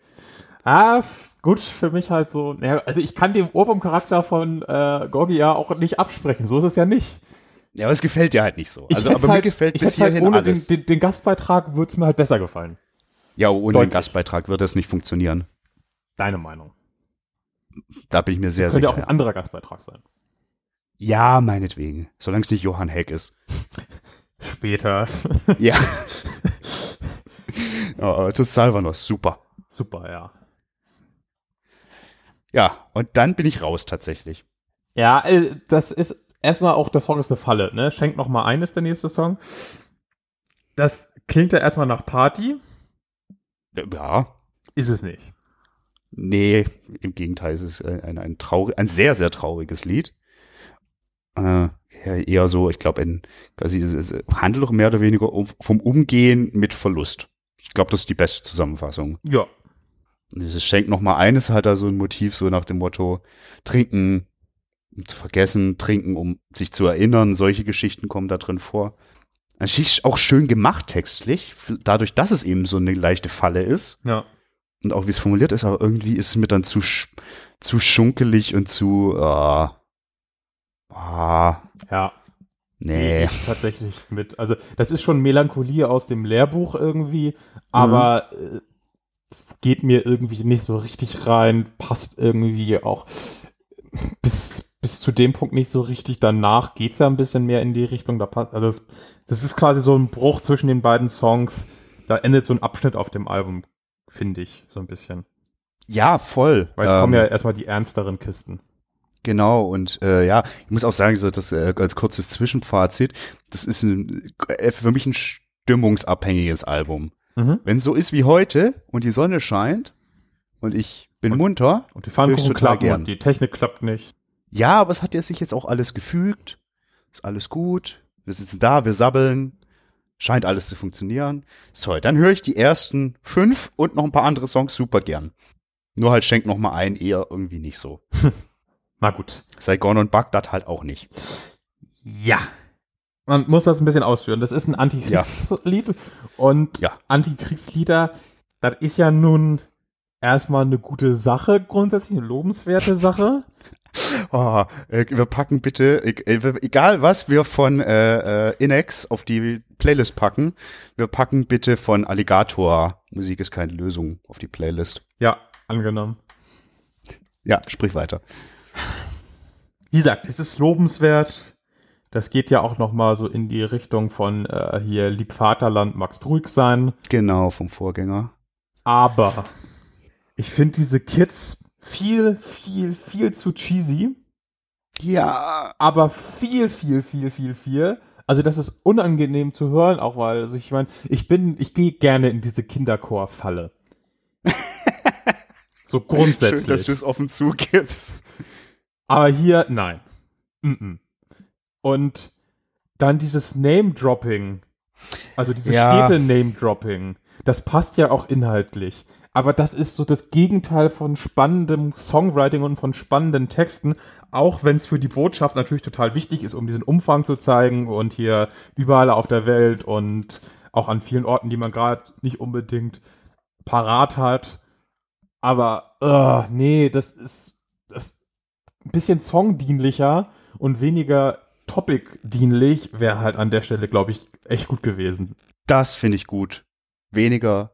Ah, gut, für mich halt so. Ja, also ich kann dem Ohrwurm-Charakter von äh, Gorgi ja auch nicht absprechen. So ist es ja nicht. Ja, aber es gefällt dir halt nicht so. Also, aber halt, mir gefällt bis hätt's halt hierhin ohne alles. Den, den, den Gastbeitrag würde es mir halt besser gefallen. ja, ohne Deutlich. den Gastbeitrag wird das nicht funktionieren. Deine Meinung. Da bin ich mir sehr Könnte sicher. auch ein anderer Gastbeitrag sein. Ja, meinetwegen. Solange es nicht Johann Heck ist. Später. Ja. oh, das ist Salvanos, super. Super, ja. Ja, und dann bin ich raus tatsächlich. Ja, äh, das ist erstmal auch, der Song ist eine Falle, ne? Schenk noch mal ein ist der nächste Song. Das klingt ja erstmal nach Party. Ja, Ist es nicht. nee, im Gegenteil, es ist ein, ein, ein, traurig, ein sehr, sehr trauriges Lied. Äh, ja, eher so, ich glaube, ein, quasi, es, handelt doch mehr oder weniger um, vom Umgehen mit Verlust. Ich glaube, das ist die beste Zusammenfassung. Ja. Dieses Schenk noch mal eines hat da so ein Motiv, so nach dem Motto, trinken, um zu vergessen, trinken, um sich zu erinnern. Solche Geschichten kommen da drin vor. Natürlich auch schön gemacht textlich, dadurch, dass es eben so eine leichte Falle ist Ja. und auch wie es formuliert ist, aber irgendwie ist es mir dann zu, sch- zu schunkelig und zu, äh, ah, Ja. nee. Ich tatsächlich mit. Also, das ist schon Melancholie aus dem Lehrbuch irgendwie, aber äh, geht mir irgendwie nicht so richtig rein, passt irgendwie auch bis, bis zu dem Punkt nicht so richtig. Danach geht's ja ein bisschen mehr in die Richtung. Da passt, also, es, das ist quasi so ein Bruch zwischen den beiden Songs. Da endet so ein Abschnitt auf dem Album, finde ich, so ein bisschen. Ja, voll. Weil jetzt Ähm, kommen ja erstmal die ernsteren Kisten. Genau, und äh, ja, ich muss auch sagen, so das äh, als kurzes Zwischenfazit, das ist ein, äh, für mich ein stimmungsabhängiges Album. Mhm. Wenn es so ist wie heute und die Sonne scheint und ich bin Und- munter, Und die Pfannkuchen klappen gern. und die Technik klappt nicht. ja, aber es hat ja sich jetzt auch alles gefügt, ist alles gut, wir sitzen da, wir sabbeln, scheint alles zu funktionieren. Toll, dann höre ich die ersten fünf und noch ein paar andere Songs super gern. Nur halt schenkt noch mal ein, eher irgendwie nicht so. Na gut. Saigon und Bagdad halt auch nicht. Ja. Man muss das ein bisschen ausführen. Das ist ein Antikriegslied und Ja. Antikriegslieder, das ist ja nun erstmal eine gute Sache, grundsätzlich eine lobenswerte Sache. Oh, äh, wir packen bitte, e- e- egal was wir von äh, äh, Inex auf die Playlist packen, wir packen bitte von Alligator Musik ist keine Lösung auf die Playlist. Ja, angenommen. Ja, sprich weiter. Wie gesagt, es ist lobenswert. Das geht ja auch noch mal so in die Richtung von äh, hier Lieb Vaterland, magst ruhig sein. Genau, vom Vorgänger. Aber ich finde diese Kids viel, viel, viel zu cheesy. Ja, aber viel, viel, viel, viel, viel. Also das ist unangenehm zu hören, auch weil, also ich meine, ich bin, ich gehe gerne in diese Kinderchor-Falle. so grundsätzlich. schön, dass du es offen zugibst. Aber hier, nein. Und dann dieses Name-Dropping, also dieses Ja. Städte-Name-Dropping, das passt ja auch inhaltlich. Aber das ist so das Gegenteil von spannendem Songwriting und von spannenden Texten, auch wenn es für die Botschaft natürlich total wichtig ist, um diesen Umfang zu zeigen und hier überall auf der Welt und auch an vielen Orten, die man gerade nicht unbedingt parat hat. Aber, äh, nee, das ist ein bisschen songdienlicher und weniger Topic-dienlich wäre halt an der Stelle, glaube ich, echt gut gewesen. Das finde ich gut. Weniger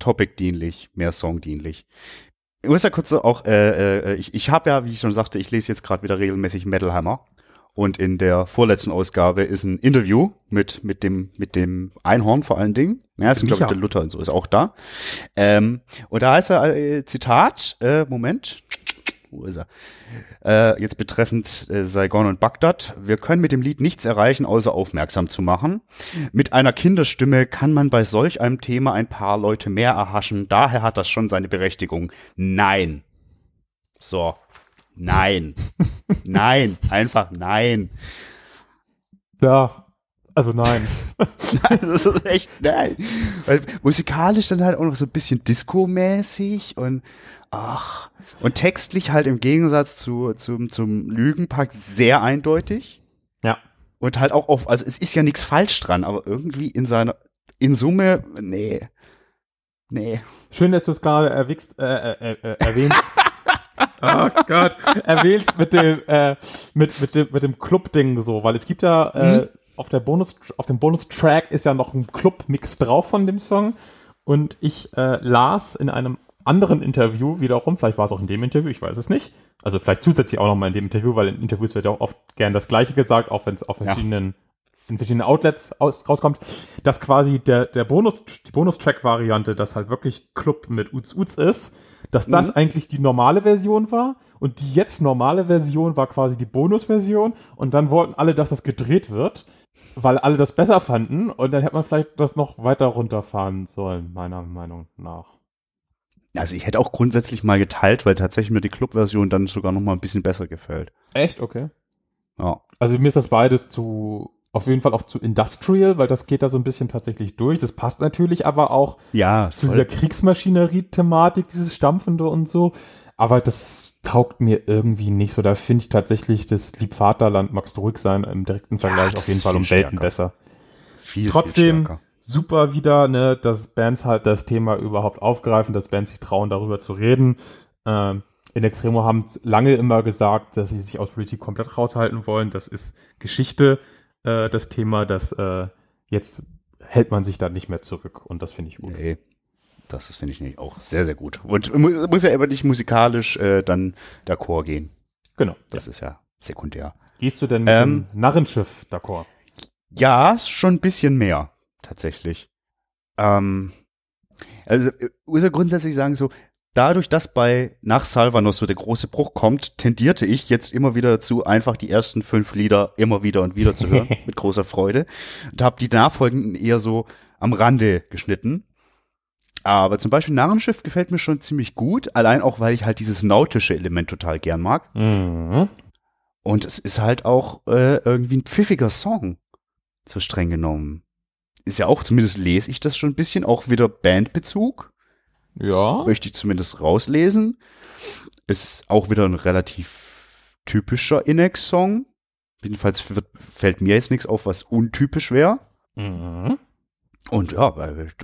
Topic-dienlich, mehr Song-dienlich. Ich muss ja kurz so auch, äh, äh, ich, ich habe ja, wie ich schon sagte, ich lese jetzt gerade wieder regelmäßig Metal Hammer. Und in der vorletzten Ausgabe ist ein Interview mit, mit dem, mit dem Einhorn vor allen Dingen. Ja, ist, Dem glaube ich, der Luther und so ist auch da. Ähm, und da heißt er, äh, Zitat, äh, Moment, wo ist er? Äh, jetzt betreffend äh, Saigon und Bagdad. Wir können mit dem Lied nichts erreichen, außer aufmerksam zu machen. Mit einer Kinderstimme kann man bei solch einem Thema ein paar Leute mehr erhaschen. Daher hat das schon seine Berechtigung. Nein. So. Nein. nein. Einfach nein. Ja, also nein. das ist echt nein. Weil musikalisch dann halt auch noch so ein bisschen Disco-mäßig und ach. Und textlich halt im Gegensatz zu, zum, zum Lügenpakt sehr eindeutig. ja. Und halt auch auf, also es ist ja nichts falsch dran, aber irgendwie in seiner, in Summe, nee. Nee. Schön, dass du es gerade erwichst, äh, äh, äh, erwähnst. oh Gott, erwähnst mit dem, äh, mit, mit dem, mit dem Club-Ding so, weil es gibt ja, äh, Mhm. auf der Bonus, auf dem Bonustrack ist ja noch ein Club-Mix drauf von dem Song. Und ich äh, las in einem anderen Interview wiederum, vielleicht war es auch in dem Interview, ich weiß es nicht. Also vielleicht zusätzlich auch nochmal in dem Interview, weil in Interviews wird ja auch oft gern das Gleiche gesagt, auch wenn es auf Ja. verschiedenen, in verschiedenen Outlets aus, rauskommt, dass quasi der, der Bonus, die Bonustrack-Variante, das halt wirklich Club mit Uz Uz ist, dass das Mhm. eigentlich die normale Version war und die jetzt normale Version war quasi die Bonusversion und dann wollten alle, dass das gedreht wird, weil alle das besser fanden und dann hätte man vielleicht das noch weiter runterfahren sollen, meiner Meinung nach. Also ich hätte auch grundsätzlich mal geteilt, weil tatsächlich mir die Club-Version dann sogar noch mal ein bisschen besser gefällt. Echt? Okay. Ja. Also mir ist das beides zu, auf jeden Fall auch zu industrial, weil das geht da so ein bisschen tatsächlich durch. Das passt natürlich aber auch Ja, zu voll. dieser Kriegsmaschinerie-Thematik, dieses Stampfende und so. Aber das taugt mir irgendwie nicht so. Da finde ich tatsächlich das Liebvaterland Max ruhig sein im direkten Vergleich das auf jeden Fall um Welten besser. viel, Trotzdem viel stärker. Super wieder, ne, dass Bands halt das Thema überhaupt aufgreifen, dass Bands sich trauen, darüber zu reden. Ähm, in Extremo haben lange immer gesagt, dass sie sich aus Politik komplett raushalten wollen. Das ist Geschichte, äh, das Thema, das äh, jetzt hält man sich da nicht mehr zurück und das finde ich gut. Nee. Das finde ich, nämlich auch sehr, sehr gut. Und mu- muss ja aber nicht musikalisch äh, dann d'accord gehen. Genau. Das ist ja sekundär. Gehst du denn mit Ähm, dem Narrenschiff d'accord? Ja, schon ein bisschen mehr, tatsächlich. Ähm, also, äh, muss ja grundsätzlich sagen, so, dadurch, dass bei nach Salvanos so der große Bruch kommt, tendierte ich jetzt immer wieder dazu, einfach die ersten fünf Lieder immer wieder und wieder zu hören, mit großer Freude. Und habe die nachfolgenden eher so am Rande geschnitten. Aber zum Beispiel Narrenschiff gefällt mir schon ziemlich gut, allein auch, weil ich halt dieses nautische Element total gern mag. Mhm. Und es ist halt auch äh, irgendwie ein pfiffiger Song, so streng genommen. Ist ja auch, zumindest lese ich das schon ein bisschen, auch wieder Bandbezug, Ja. möchte ich zumindest rauslesen. Ist auch wieder ein relativ typischer Inex-Song. Jedenfalls wird, fällt mir jetzt nichts auf, was untypisch wäre. Mhm. Und ja,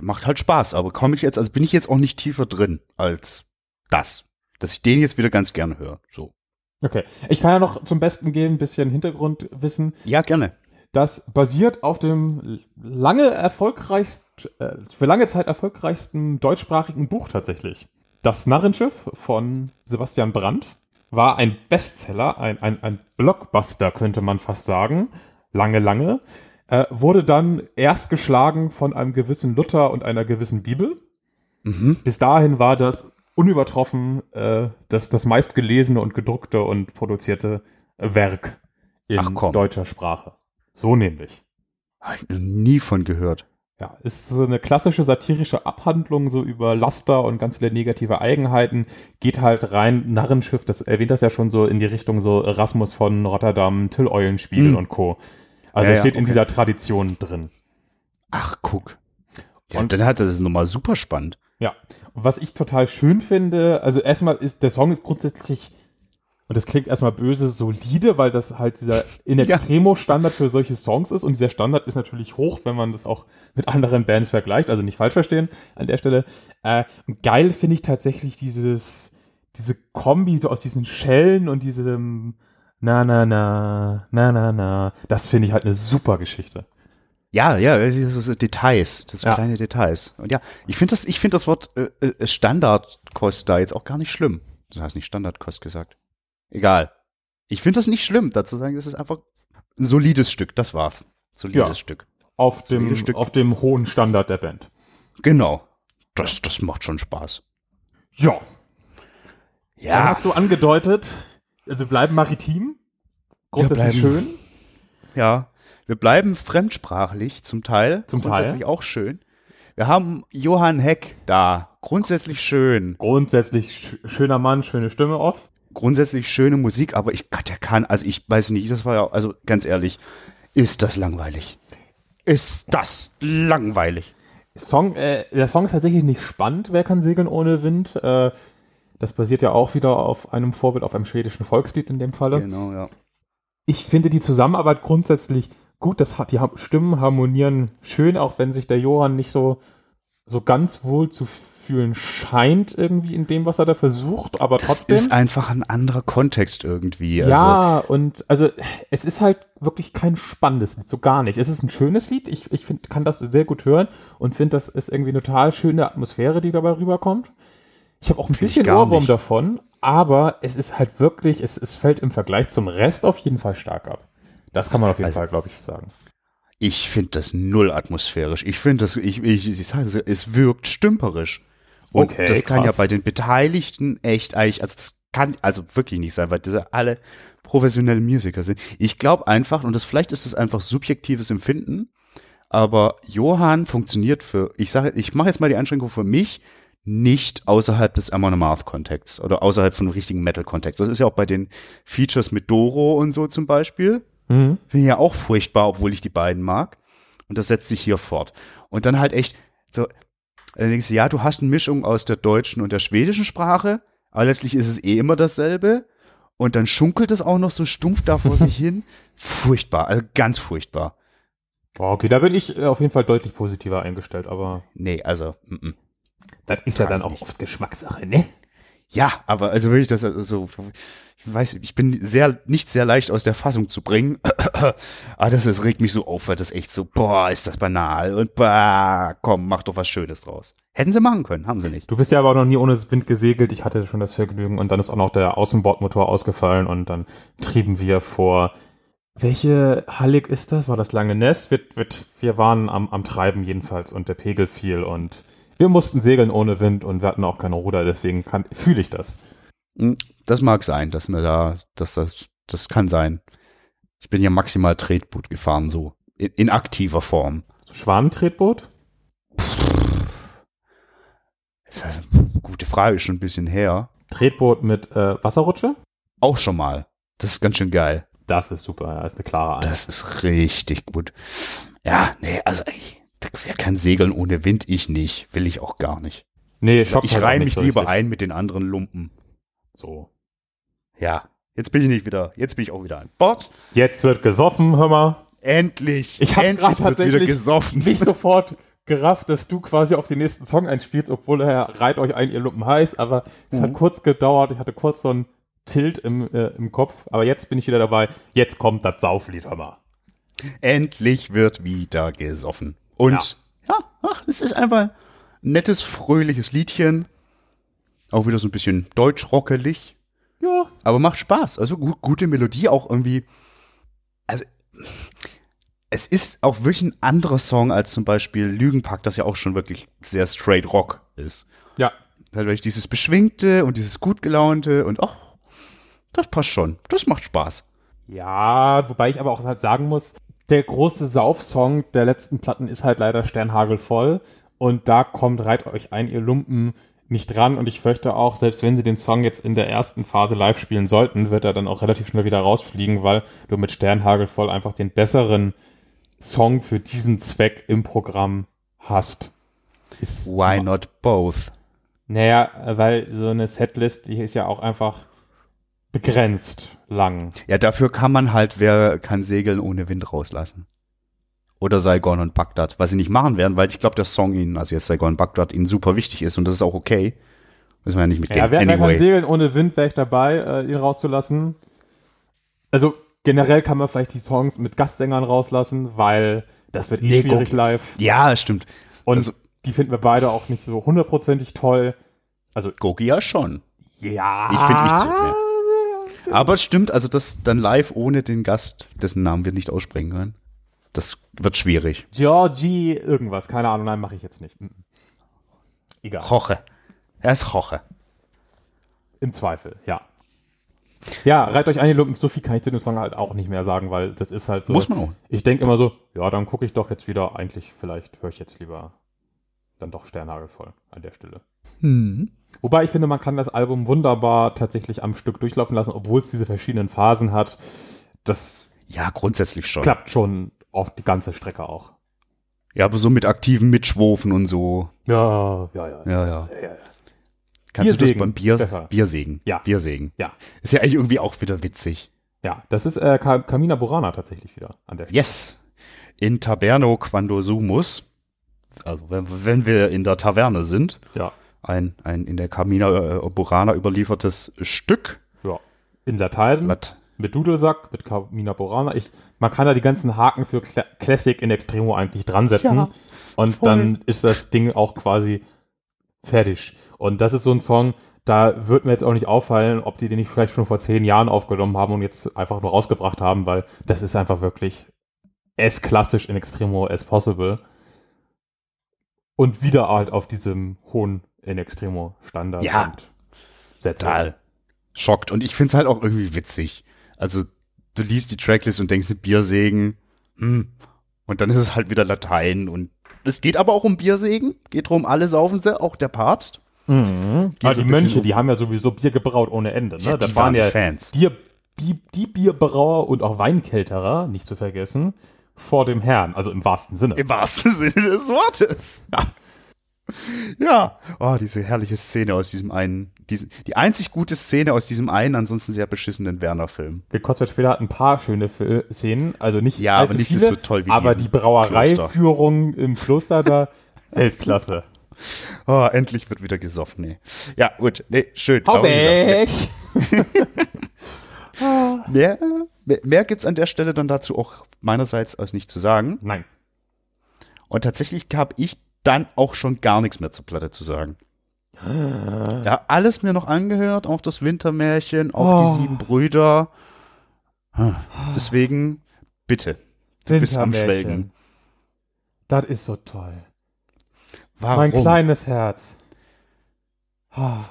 macht halt Spaß. Aber komme ich jetzt, also bin ich jetzt auch nicht tiefer drin als das. Dass ich den jetzt wieder ganz gerne höre. So. Okay. Ich kann ja noch zum Besten geben, ein bisschen Hintergrundwissen. Ja, gerne. Das basiert auf dem lange erfolgreichst, äh, für lange Zeit erfolgreichsten deutschsprachigen Buch tatsächlich. Das Narrenschiff von Sebastian Brandt war ein Bestseller, ein, ein, ein Blockbuster, könnte man fast sagen. Lange, lange. Äh, wurde dann erst geschlagen von einem gewissen Luther und einer gewissen Bibel. Mhm. Bis dahin war das unübertroffen äh, das, das meistgelesene und gedruckte und produzierte Werk in Ach deutscher Sprache. So nämlich. Hab ich noch nie von gehört. Ja, ist so eine klassische satirische Abhandlung so über Laster und ganz viele negative Eigenheiten. Geht halt rein, Narrenschiff, das erwähnt das ja schon so in die Richtung so Erasmus von Rotterdam, Till Eulenspiegel Hm. und Co. Also Ja, er ja, steht in okay. dieser Tradition drin. Ach, guck. Ja, Und- dann hat das ist nochmal super spannend. Ja. Und was ich total schön finde, also erstmal ist, der Song ist grundsätzlich, und das klingt erstmal böse, solide, weil das halt dieser in extremo Standard für solche Songs ist. Und dieser Standard ist natürlich hoch, wenn man das auch mit anderen Bands vergleicht. Also nicht falsch verstehen an der Stelle. Äh, und geil finde ich tatsächlich dieses, diese Kombi so aus diesen Schellen und diesem na, na, na, na, na, na. Das finde ich halt eine super Geschichte. Ja, ja, das so Details, das sind Ja. kleine Details. Und ja, ich finde das, ich finde das Wort äh, äh, Standardkost da jetzt auch gar nicht schlimm. Das heißt nicht Standardkost gesagt. Egal. Ich finde das nicht schlimm, dazu sagen, das ist einfach ein solides Stück, das war's. Solides Ja. Stück. Auf dem, Solides Stück. auf dem hohen Standard der Band. Genau. Das, das macht schon Spaß. Ja. Dann hast du angedeutet, also bleiben maritim. Grundsätzlich bleiben- schön. Ja, wir bleiben fremdsprachlich zum Teil. Zum Teil. Grundsätzlich auch schön. Wir haben Johann Heck da. Grundsätzlich schön. Grundsätzlich sch schöner Mann, schöne Stimme oft. Grundsätzlich schöne Musik, aber ich, Gott, der kann, also ich weiß nicht, das war ja, also ganz ehrlich, ist das langweilig. Ist das langweilig. Song, äh, der Song ist tatsächlich nicht spannend, Wer kann segeln ohne Wind. Äh, das basiert ja auch wieder auf einem Vorbild, auf einem schwedischen Volkslied in dem Falle. Genau, ja. Ich finde die Zusammenarbeit grundsätzlich gut. Das hat, die Stimmen harmonieren schön, auch wenn sich der Johann nicht so, so ganz wohl zu fühlen scheint irgendwie in dem, was er da versucht, aber Das trotzdem. ist einfach ein anderer Kontext irgendwie. Also, ja, und also es ist halt wirklich kein spannendes Lied, so gar nicht. Es ist ein schönes Lied, ich, ich find, kann das sehr gut hören und finde, das ist irgendwie eine total schöne Atmosphäre, die dabei rüberkommt. Ich habe auch ein Find bisschen Ohrwurm nicht. davon, aber es ist halt wirklich, es, es fällt im Vergleich zum Rest auf jeden Fall stark ab. Das kann man auf jeden Also- Fall, glaube ich, sagen. Ich finde das null atmosphärisch. Ich finde das, ich, ich, ich sage, es, es wirkt stümperisch. Und Okay, das kann ja krass. bei den Beteiligten echt eigentlich, also das kann also wirklich nicht sein, weil diese alle professionelle Musiker sind. Ich glaube einfach, und das vielleicht ist es einfach subjektives Empfinden, aber Johann funktioniert für, ich sage, ich mache jetzt mal die Einschränkung für mich, nicht außerhalb des Amon Amarth-Kontexts oder außerhalb von richtigen Metal-Kontext. Das ist ja auch bei den Features mit Doro und so zum Beispiel. Mhm. Finde ich ja auch furchtbar, obwohl ich die beiden mag. Und das setzt sich hier fort. Und dann halt echt so, dann denkst du, ja, du hast eine Mischung aus der deutschen und der schwedischen Sprache, aber letztlich ist es eh immer dasselbe. Und dann schunkelt es auch noch so stumpf da vor sich hin. Furchtbar, also ganz furchtbar. Boah, Okay, da bin ich äh, auf jeden Fall deutlich positiver eingestellt, aber Nee, also, mm -mm. das ist ja dann auch oft Geschmackssache, ne? Ja, aber also wirklich, das also so, ich weiß, ich bin sehr, nicht sehr leicht aus der Fassung zu bringen. aber das, das regt mich so auf, weil das echt so, boah, ist das banal und bah, komm, mach doch was Schönes draus. Hätten sie machen können, haben sie nicht. Du bist ja aber auch noch nie ohne Wind gesegelt. Ich hatte schon das Vergnügen und dann ist auch noch der Außenbordmotor ausgefallen und dann trieben wir vor. Welche Hallig ist das? War das lange Nest? Wir, wir, wir waren am, am Treiben jedenfalls und der Pegel fiel und wir mussten segeln ohne Wind und wir hatten auch keine Ruder, deswegen kann- fühle ich das. Hm, Das mag sein, dass mir da, dass das, das kann sein. Ich bin ja maximal Tretboot gefahren, so. In, in aktiver Form. Schwanentretboot? Das ist eine gute Frage, ist schon ein bisschen her. Tretboot mit äh, Wasserrutsche? Auch schon mal. Das ist ganz schön geil. Das ist super, ja, ist eine klare Eins. Das ist richtig gut. Ja, nee, also ich, wer kann segeln ohne Wind? Ich nicht. Will ich auch gar nicht. Nee, schockt ich halt nicht mich so lieber richtig. ein mit den anderen Lumpen. So. Ja. Jetzt bin ich nicht wieder, jetzt bin ich auch wieder an Bord. Jetzt wird gesoffen, hör mal. Endlich. Ich hab endlich grad wird wieder tatsächlich gesoffen. nicht sofort gerafft, dass du quasi auf den nächsten Song einspielst, obwohl er reiht euch ein, ihr Lumpen heiß, aber es Mhm. hat kurz gedauert, ich hatte kurz so ein Tilt im, äh, im Kopf, aber jetzt bin ich wieder dabei, jetzt kommt das Sauflied, hör mal. Endlich wird wieder gesoffen. Und ja, ach, es ist einfach ein nettes, fröhliches Liedchen. Auch wieder so ein bisschen deutschrockelig. Ja, Aber macht Spaß. Also gut, gute Melodie, auch irgendwie. Also, es ist auch wirklich ein anderer Song als zum Beispiel Lügenpakt, das ja auch schon wirklich sehr straight Rock ist. ja, wirklich dieses Beschwingte und dieses gut gelaunte und ach, das passt schon. Das macht Spaß. Ja, wobei ich aber auch halt sagen muss, der große Saufsong der letzten Platten ist halt leider Sternhagel voll und da kommt Reit euch ein, ihr Lumpen nicht dran und ich fürchte auch, selbst wenn sie den Song jetzt in der ersten Phase live spielen sollten, wird er dann auch relativ schnell wieder rausfliegen, weil du mit Sternhagel voll einfach den besseren Song für diesen Zweck im Programm hast. Ist, Why not both? Naja, weil so eine Setlist, die ist ja auch einfach begrenzt lang. Ja, dafür kann man halt, wer kann segeln ohne Wind rauslassen. Oder Saigon und Bagdad, was sie nicht machen werden, weil ich glaube, der Song ihnen, also jetzt Saigon und Bagdad, ihnen super wichtig ist und das ist auch okay. Müssen wir ja nicht mitgehen. Ja, wer, wer kann anyway. segeln ohne Wind, wäre ich dabei, äh, ihn rauszulassen. Also generell kann man vielleicht die Songs mit Gastsängern rauslassen, weil das wird eh Nee, schwierig guck. live. Ja, stimmt. Und also- die finden wir beide auch nicht so hundertprozentig toll. Also Gogi ja schon. ja. Ich finde nicht so. Nee. Aber es stimmt, also das dann live ohne den Gast, dessen Namen wir nicht aussprechen können. Das wird schwierig. Georgie irgendwas, keine Ahnung, nein, mache ich jetzt nicht. Mhm. Egal, Roche. Er ist Roche. im Zweifel, ja. Ja, reiht euch ein, ihr Lumpen. So viel kann ich zu dem Song halt auch nicht mehr sagen, weil das ist halt so. Muss man auch. Ich denke immer so, ja, dann gucke ich doch jetzt wieder. Eigentlich, vielleicht höre ich jetzt lieber dann doch Sternhagel voll an der Stelle. Hm. Wobei ich finde, man kann das Album wunderbar tatsächlich am Stück durchlaufen lassen, obwohl es diese verschiedenen Phasen hat. Das Ja, grundsätzlich schon. klappt schon auf die ganze Strecke auch. Ja, aber so mit aktiven Mitschwofen und so. Ja, ja, ja. Ja, ja. ja, ja. Kannst du das Biersägen, beim Bier, Stefan. Biersägen? Ja. Biersägen. Ja, Ist ja eigentlich irgendwie auch wieder witzig. ja. Das ist äh, Camina Burana tatsächlich wieder an der Stelle. Yes. In Taberno quando sumus. Also wenn, wenn wir in der Taverne sind. Ja. Ein, ein in der Carmina äh, Burana überliefertes Stück. Ja. In Latein. Lat mit Dudelsack, mit Carmina Burana. Ich, man kann da die ganzen Haken für Cla Classic in Extremo eigentlich dran setzen. Ja, und voll. dann ist das Ding auch quasi fertig. Und das ist so ein Song, da wird mir jetzt auch nicht auffallen, ob die den nicht vielleicht schon vor zehn Jahren aufgenommen haben und jetzt einfach nur rausgebracht haben, weil das ist einfach wirklich as klassisch in Extremo as possible. Und wieder halt auf diesem hohen in Extremo Standard Ja. und Sätze. total schockt. Und ich finde es halt auch irgendwie witzig. Also, du liest die Tracklist und denkst, Biersägen, hm. Und dann ist es halt wieder Latein. Und es geht aber auch um Biersägen. Geht drum, alle saufen sie, auch der Papst. Mhm. Geht Aber so die Mönche, um- die haben ja sowieso Bier gebraut ohne Ende. Ne? Ja, das waren waren ja Fans. Die, die, die Bierbrauer und auch Weinkälterer, nicht zu vergessen, vor dem Herrn, also im wahrsten Sinne. Im wahrsten Sinne des Wortes. Ja. Ja. Oh, diese herrliche Szene aus diesem einen, diesen, die einzig gute Szene aus diesem einen, ansonsten sehr beschissenen Werner-Film. Der Koswert später hat ein paar schöne Fil- Szenen, also nicht Ja, aber nicht viele, so toll wie die aber im die Brauereiführung im Kloster da, Weltklasse. Oh, endlich wird wieder gesoffen, nee. Ja, gut, nee, schön. Hau weg! gesagt, Mehr, mehr, mehr gibt's an der Stelle dann dazu auch meinerseits als nicht zu sagen. Nein. Und tatsächlich habe ich dann auch schon gar nichts mehr zur Platte zu sagen. Ja, alles mir noch angehört, auch das Wintermärchen, auch Oh. die sieben Brüder. Hm. Deswegen, bitte. Du bist am. Schwelgen. Das ist so toll. Warum? Mein kleines Herz. Ah.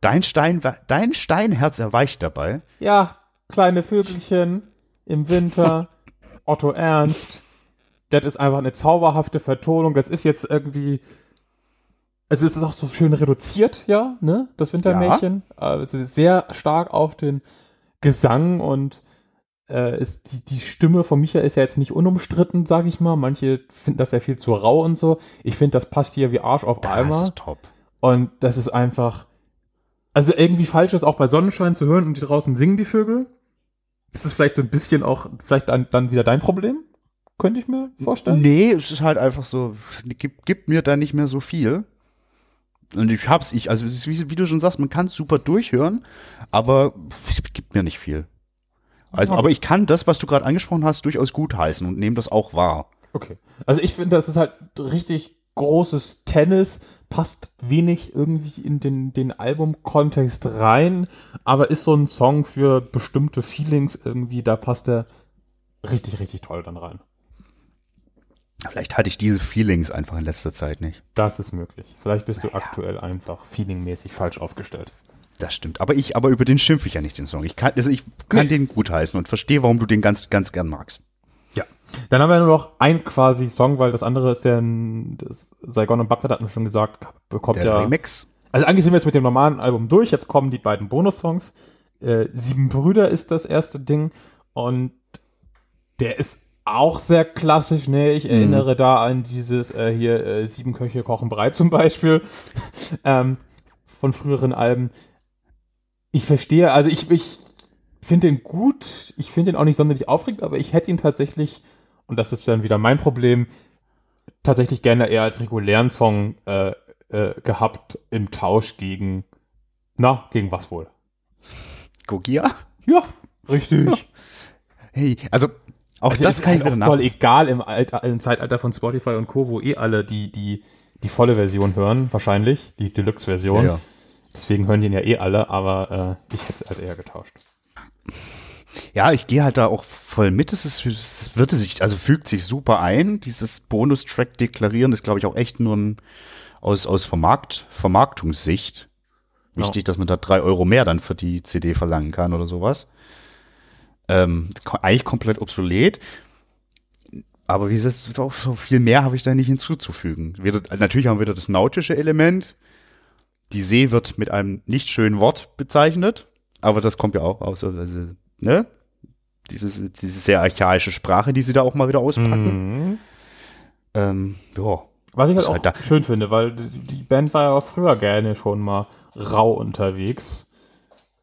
dein, Stein, dein Steinherz erweicht dabei. Ja, kleine Vögelchen im Winter, Otto Ernst. Das ist einfach eine zauberhafte Vertonung. Das ist jetzt irgendwie. Also es ist auch so schön reduziert, ja, ne? Das Wintermärchen. Es ist sehr stark auf den Gesang und äh, ist die, die Stimme von Micha ist ja jetzt nicht unumstritten, sag ich mal. Manche finden das ja viel zu rau und so. Ich finde, das passt hier wie Arsch auf Das Eimer. ist top. Und das ist einfach. Also irgendwie falsch ist auch bei Sonnenschein zu hören und die draußen singen die Vögel. Das ist vielleicht so ein bisschen auch, vielleicht dann, dann wieder dein Problem? Könnte ich mir vorstellen. Nee, es ist halt einfach so, gibt, gibt mir da nicht mehr so viel. Und ich hab's, ich, also ist wie, wie du schon sagst, man kann es super durchhören, aber es gibt mir nicht viel. Also, Okay. aber ich kann das, was du gerade angesprochen hast, durchaus gutheißen und nehme das auch wahr. Okay. Also ich finde, das ist halt richtig großes Tennis, passt wenig irgendwie in den, den Albumkontext rein, aber ist so ein Song für bestimmte Feelings irgendwie, da passt er richtig, richtig toll dann rein. Vielleicht hatte ich diese Feelings einfach in letzter Zeit nicht. Das ist möglich. Vielleicht bist du aktuell einfach feelingmäßig falsch aufgestellt. Das stimmt. Aber ich, aber über den schimpfe ich ja nicht, den Song. Ich kann, also ich kann Nee. den gutheißen und verstehe, warum du den ganz, ganz gern magst. Ja. Dann haben wir nur noch ein quasi Song, weil das andere ist ja ein, das Saigon und Bagdad hatten wir schon gesagt, bekommt Der ja. Remix. Also eigentlich sind wir jetzt mit dem normalen Album durch, jetzt kommen die beiden Bonus-Songs. Äh, Sieben Brüder ist das erste Ding und der ist auch sehr klassisch, ne? Ich erinnere da an dieses äh, hier äh, Sieben Köche kochen Brei zum Beispiel ähm, von früheren Alben. Ich verstehe, also ich, ich finde den gut, ich finde den auch nicht sonderlich aufregend, aber ich hätte ihn tatsächlich, und das ist dann wieder mein Problem, tatsächlich gerne eher als regulären Song äh, äh, gehabt im Tausch gegen, na, gegen was wohl? Gogia? Ja, richtig. Hey, also auch Also das ist kann ich halt auch voll nach. egal im, Alter, im Zeitalter von Spotify und Co., wo eh alle die, die, die volle Version hören, wahrscheinlich, die Deluxe-Version. Ja, ja. Deswegen hören den ja eh alle, aber äh, ich hätte es halt eher getauscht. Ja, ich gehe halt da auch voll mit. Es, ist, es würde sich, also fügt sich super ein. Dieses Bonustrack deklarieren ist, glaube ich, auch echt nur ein, aus, aus Vermarkt, Vermarktungssicht. Wichtig, dass man da drei Euro mehr dann für die CD verlangen kann oder sowas. Ähm, eigentlich komplett obsolet. Aber wie gesagt, so viel mehr habe ich da nicht hinzuzufügen. Wieder, natürlich haben wir wieder das nautische Element. Die See wird mit einem nicht schönen Wort bezeichnet, aber das kommt ja auch aus, also, ne? Dieses, diese sehr archaische Sprache, die sie da auch mal wieder auspacken. Mhm. Ähm, ja. Was ich halt auch halt da- schön finde, weil die die Band war ja auch früher gerne schon mal rau unterwegs.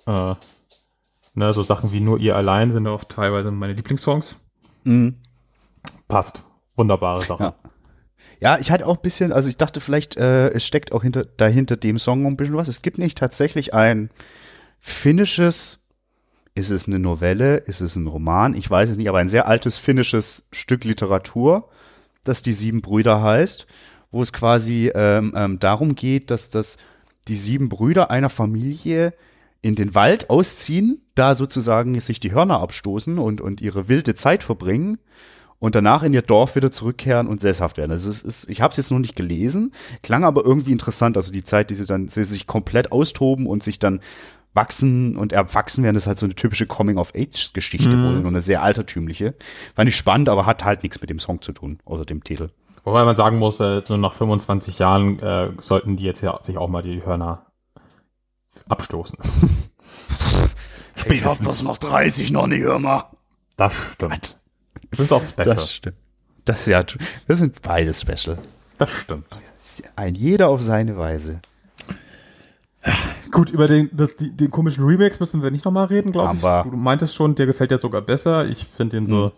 Äh, ne, so Sachen wie Nur ihr allein sind auch teilweise meine Lieblingssongs. Mhm. Passt. Wunderbare Sache. Ja. Ja, ich hatte auch ein bisschen, also ich dachte vielleicht, äh, es steckt auch hinter, dahinter dem Song ein bisschen was. Es gibt nicht tatsächlich ein finnisches, ist es eine Novelle, ist es ein Roman, ich weiß es nicht, aber ein sehr altes finnisches Stück Literatur, das die sieben Brüder heißt, wo es quasi ähm, ähm, darum geht, dass das die sieben Brüder einer Familie in den Wald ausziehen, da sozusagen sich die Hörner abstoßen und, und ihre wilde Zeit verbringen und danach in ihr Dorf wieder zurückkehren und sesshaft werden. Also es ist, ich habe es jetzt noch nicht gelesen, klang aber irgendwie interessant. Also die Zeit, die sie dann sie sich komplett austoben und sich dann wachsen und erwachsen werden, ist halt so eine typische Coming-of-Age-Geschichte Mhm. wohl, nur eine sehr altertümliche. Fand ich spannend, aber hat halt nichts mit dem Song zu tun, außer dem Titel. Wobei man sagen muss, äh, so nach 25 Jahren äh, sollten die jetzt ja sich auch mal die Hörner abstoßen. Spätestens noch 30 noch nicht, hör mal. Das stimmt. Das ist auch special. Das stimmt. Das, ja, wir sind beide special. Das stimmt. Ein jeder auf seine Weise. Gut, über den, das, die, den komischen Remix müssen wir nicht nochmal reden, glaube ich. Aber- Du meintest schon, der gefällt dir sogar besser. Ich finde den so.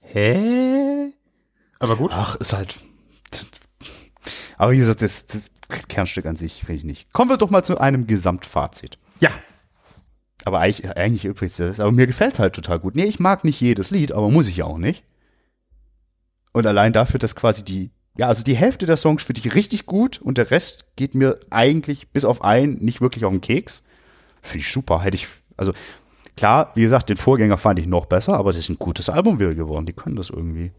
Hä? Aber gut. Ach, ist halt. Aber wie gesagt, das, das Kernstück an sich finde ich nicht. Kommen wir doch mal zu einem Gesamtfazit. Ja. Aber eigentlich, eigentlich übrigens das, aber mir gefällt halt total gut. Nee, ich mag nicht jedes Lied, aber muss ich ja auch nicht. Und allein dafür, dass quasi die, ja, also die Hälfte der Songs finde ich richtig gut und der Rest geht mir eigentlich bis auf einen nicht wirklich auf den Keks. Finde ich super. Hätte ich, also klar, wie gesagt, den Vorgänger fand ich noch besser, aber es ist ein gutes Album wieder geworden. Die können das irgendwie.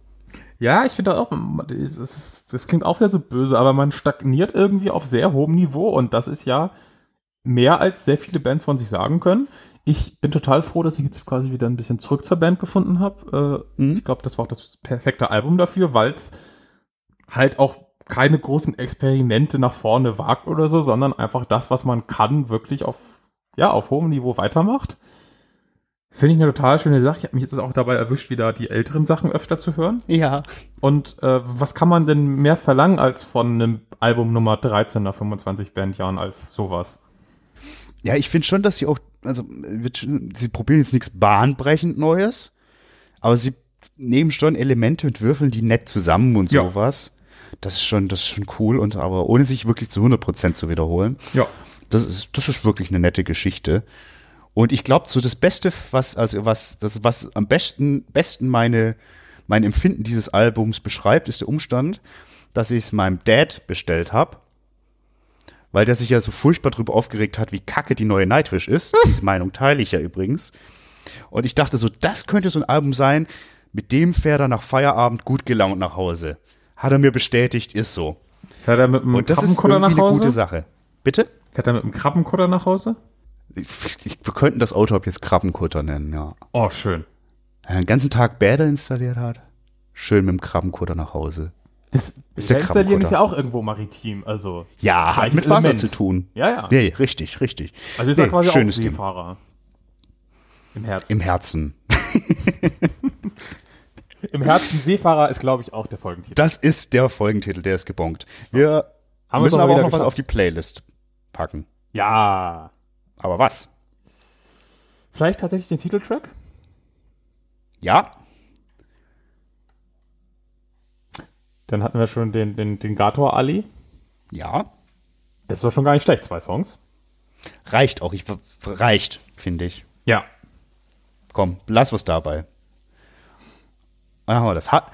Ja, ich finde auch, das, ist, das klingt auch wieder so böse, aber man stagniert irgendwie auf sehr hohem Niveau und das ist ja mehr als sehr viele Bands von sich sagen können. Ich bin total froh, dass ich jetzt quasi wieder ein bisschen zurück zur Band gefunden habe. Äh, Mhm. Ich glaube, das war auch das perfekte Album dafür, weil es halt auch keine großen Experimente nach vorne wagt oder so, sondern einfach das, was man kann, wirklich auf, ja, auf hohem Niveau weitermacht. Finde ich eine total schöne Sache. Ich habe mich jetzt auch dabei erwischt, wieder die älteren Sachen öfter zu hören. Ja. Und äh, was kann man denn mehr verlangen als von einem Album Nummer 13 nach 25 Bandjahren als sowas? Ja, ich finde schon, dass sie auch, also sie probieren jetzt nichts bahnbrechend Neues, aber sie nehmen schon Elemente und würfeln die nett zusammen und Ja. sowas. Das ist schon, das ist schon cool und aber ohne sich wirklich zu 100% zu wiederholen. Ja. Das ist, das ist wirklich eine nette Geschichte. Und ich glaube, so das Beste, was, also was, das, was am besten, besten meine, mein Empfinden dieses Albums beschreibt, ist der Umstand, dass ich es meinem Dad bestellt habe, weil der sich ja so furchtbar drüber aufgeregt hat, wie kacke die neue Nightwish ist. Diese Meinung teile ich ja übrigens. Und ich dachte so, das könnte so ein Album sein, mit dem fährt er nach Feierabend gut gelaunt nach Hause. Hat er mir bestätigt, ist so. Fährt er mit einem Und das ist Krabbenkutter irgendwie nach eine gute? Sache. Bitte? Fährt er mit einem Krabbenkutter nach Hause? Ich, ich, wir könnten das Auto ab jetzt Krabbenkutter nennen, ja. Oh, schön. Er den ganzen Tag Bäder installiert hat, schön mit dem Krabbenkutter nach Hause. Das Ist der Installieren ist ja auch irgendwo maritim, also. Ja, hat mit Wasser Element. zu tun. Ja, ja. Nee, richtig, richtig. Also ist nee, er quasi auch. Seefahrer. Im Herzen. Im Herzen. Im Herzen Seefahrer ist, glaube ich, auch der Folgentitel. Das ist der Folgentitel, der ist gebongt. Wir wir müssen aber auch noch was geschafft. auf die Playlist packen. Ja. Aber was? Vielleicht tatsächlich den Titeltrack? Ja, Dann hatten wir schon den, den, den Gator Ali. ja, Das war schon gar nicht schlecht, zwei Songs. reicht auch. Ich, reicht, finde ich. Ja. Komm, lass was dabei. Dann haben wir das. Ha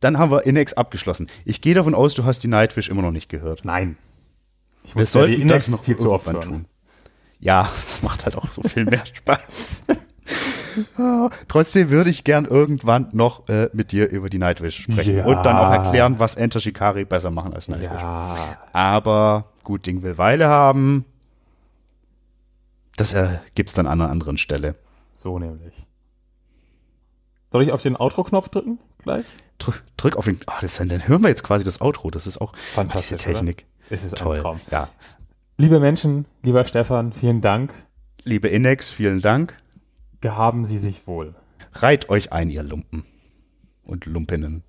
dann haben wir Inex abgeschlossen. Ich gehe davon aus, du hast die Nightwish immer noch nicht gehört. Nein. Ich Wir muss ja die sollten Index das noch viel zu oft hören. tun. Ja, es macht halt auch so viel mehr Spaß. Ah, Trotzdem würde ich gern irgendwann noch äh, mit dir über die Nightwish sprechen Ja. und dann auch erklären, was Enter Shikari besser machen als Nightwish. Ja. Aber gut, Ding will Weile haben. Das äh, gibt's dann an einer anderen Stelle. So nämlich. Soll ich auf den Outro-Knopf drücken gleich? Drück, drück auf den. Ah, das, dann hören wir jetzt quasi das Outro. Das ist auch Fantastisch, diese Technik. Es ist Toll. ein Traum. Ja. Liebe Menschen, lieber Stefan, vielen Dank. Liebe Inex, vielen Dank. Gehaben Sie sich wohl. Reiht euch ein, ihr Lumpen und Lumpinnen.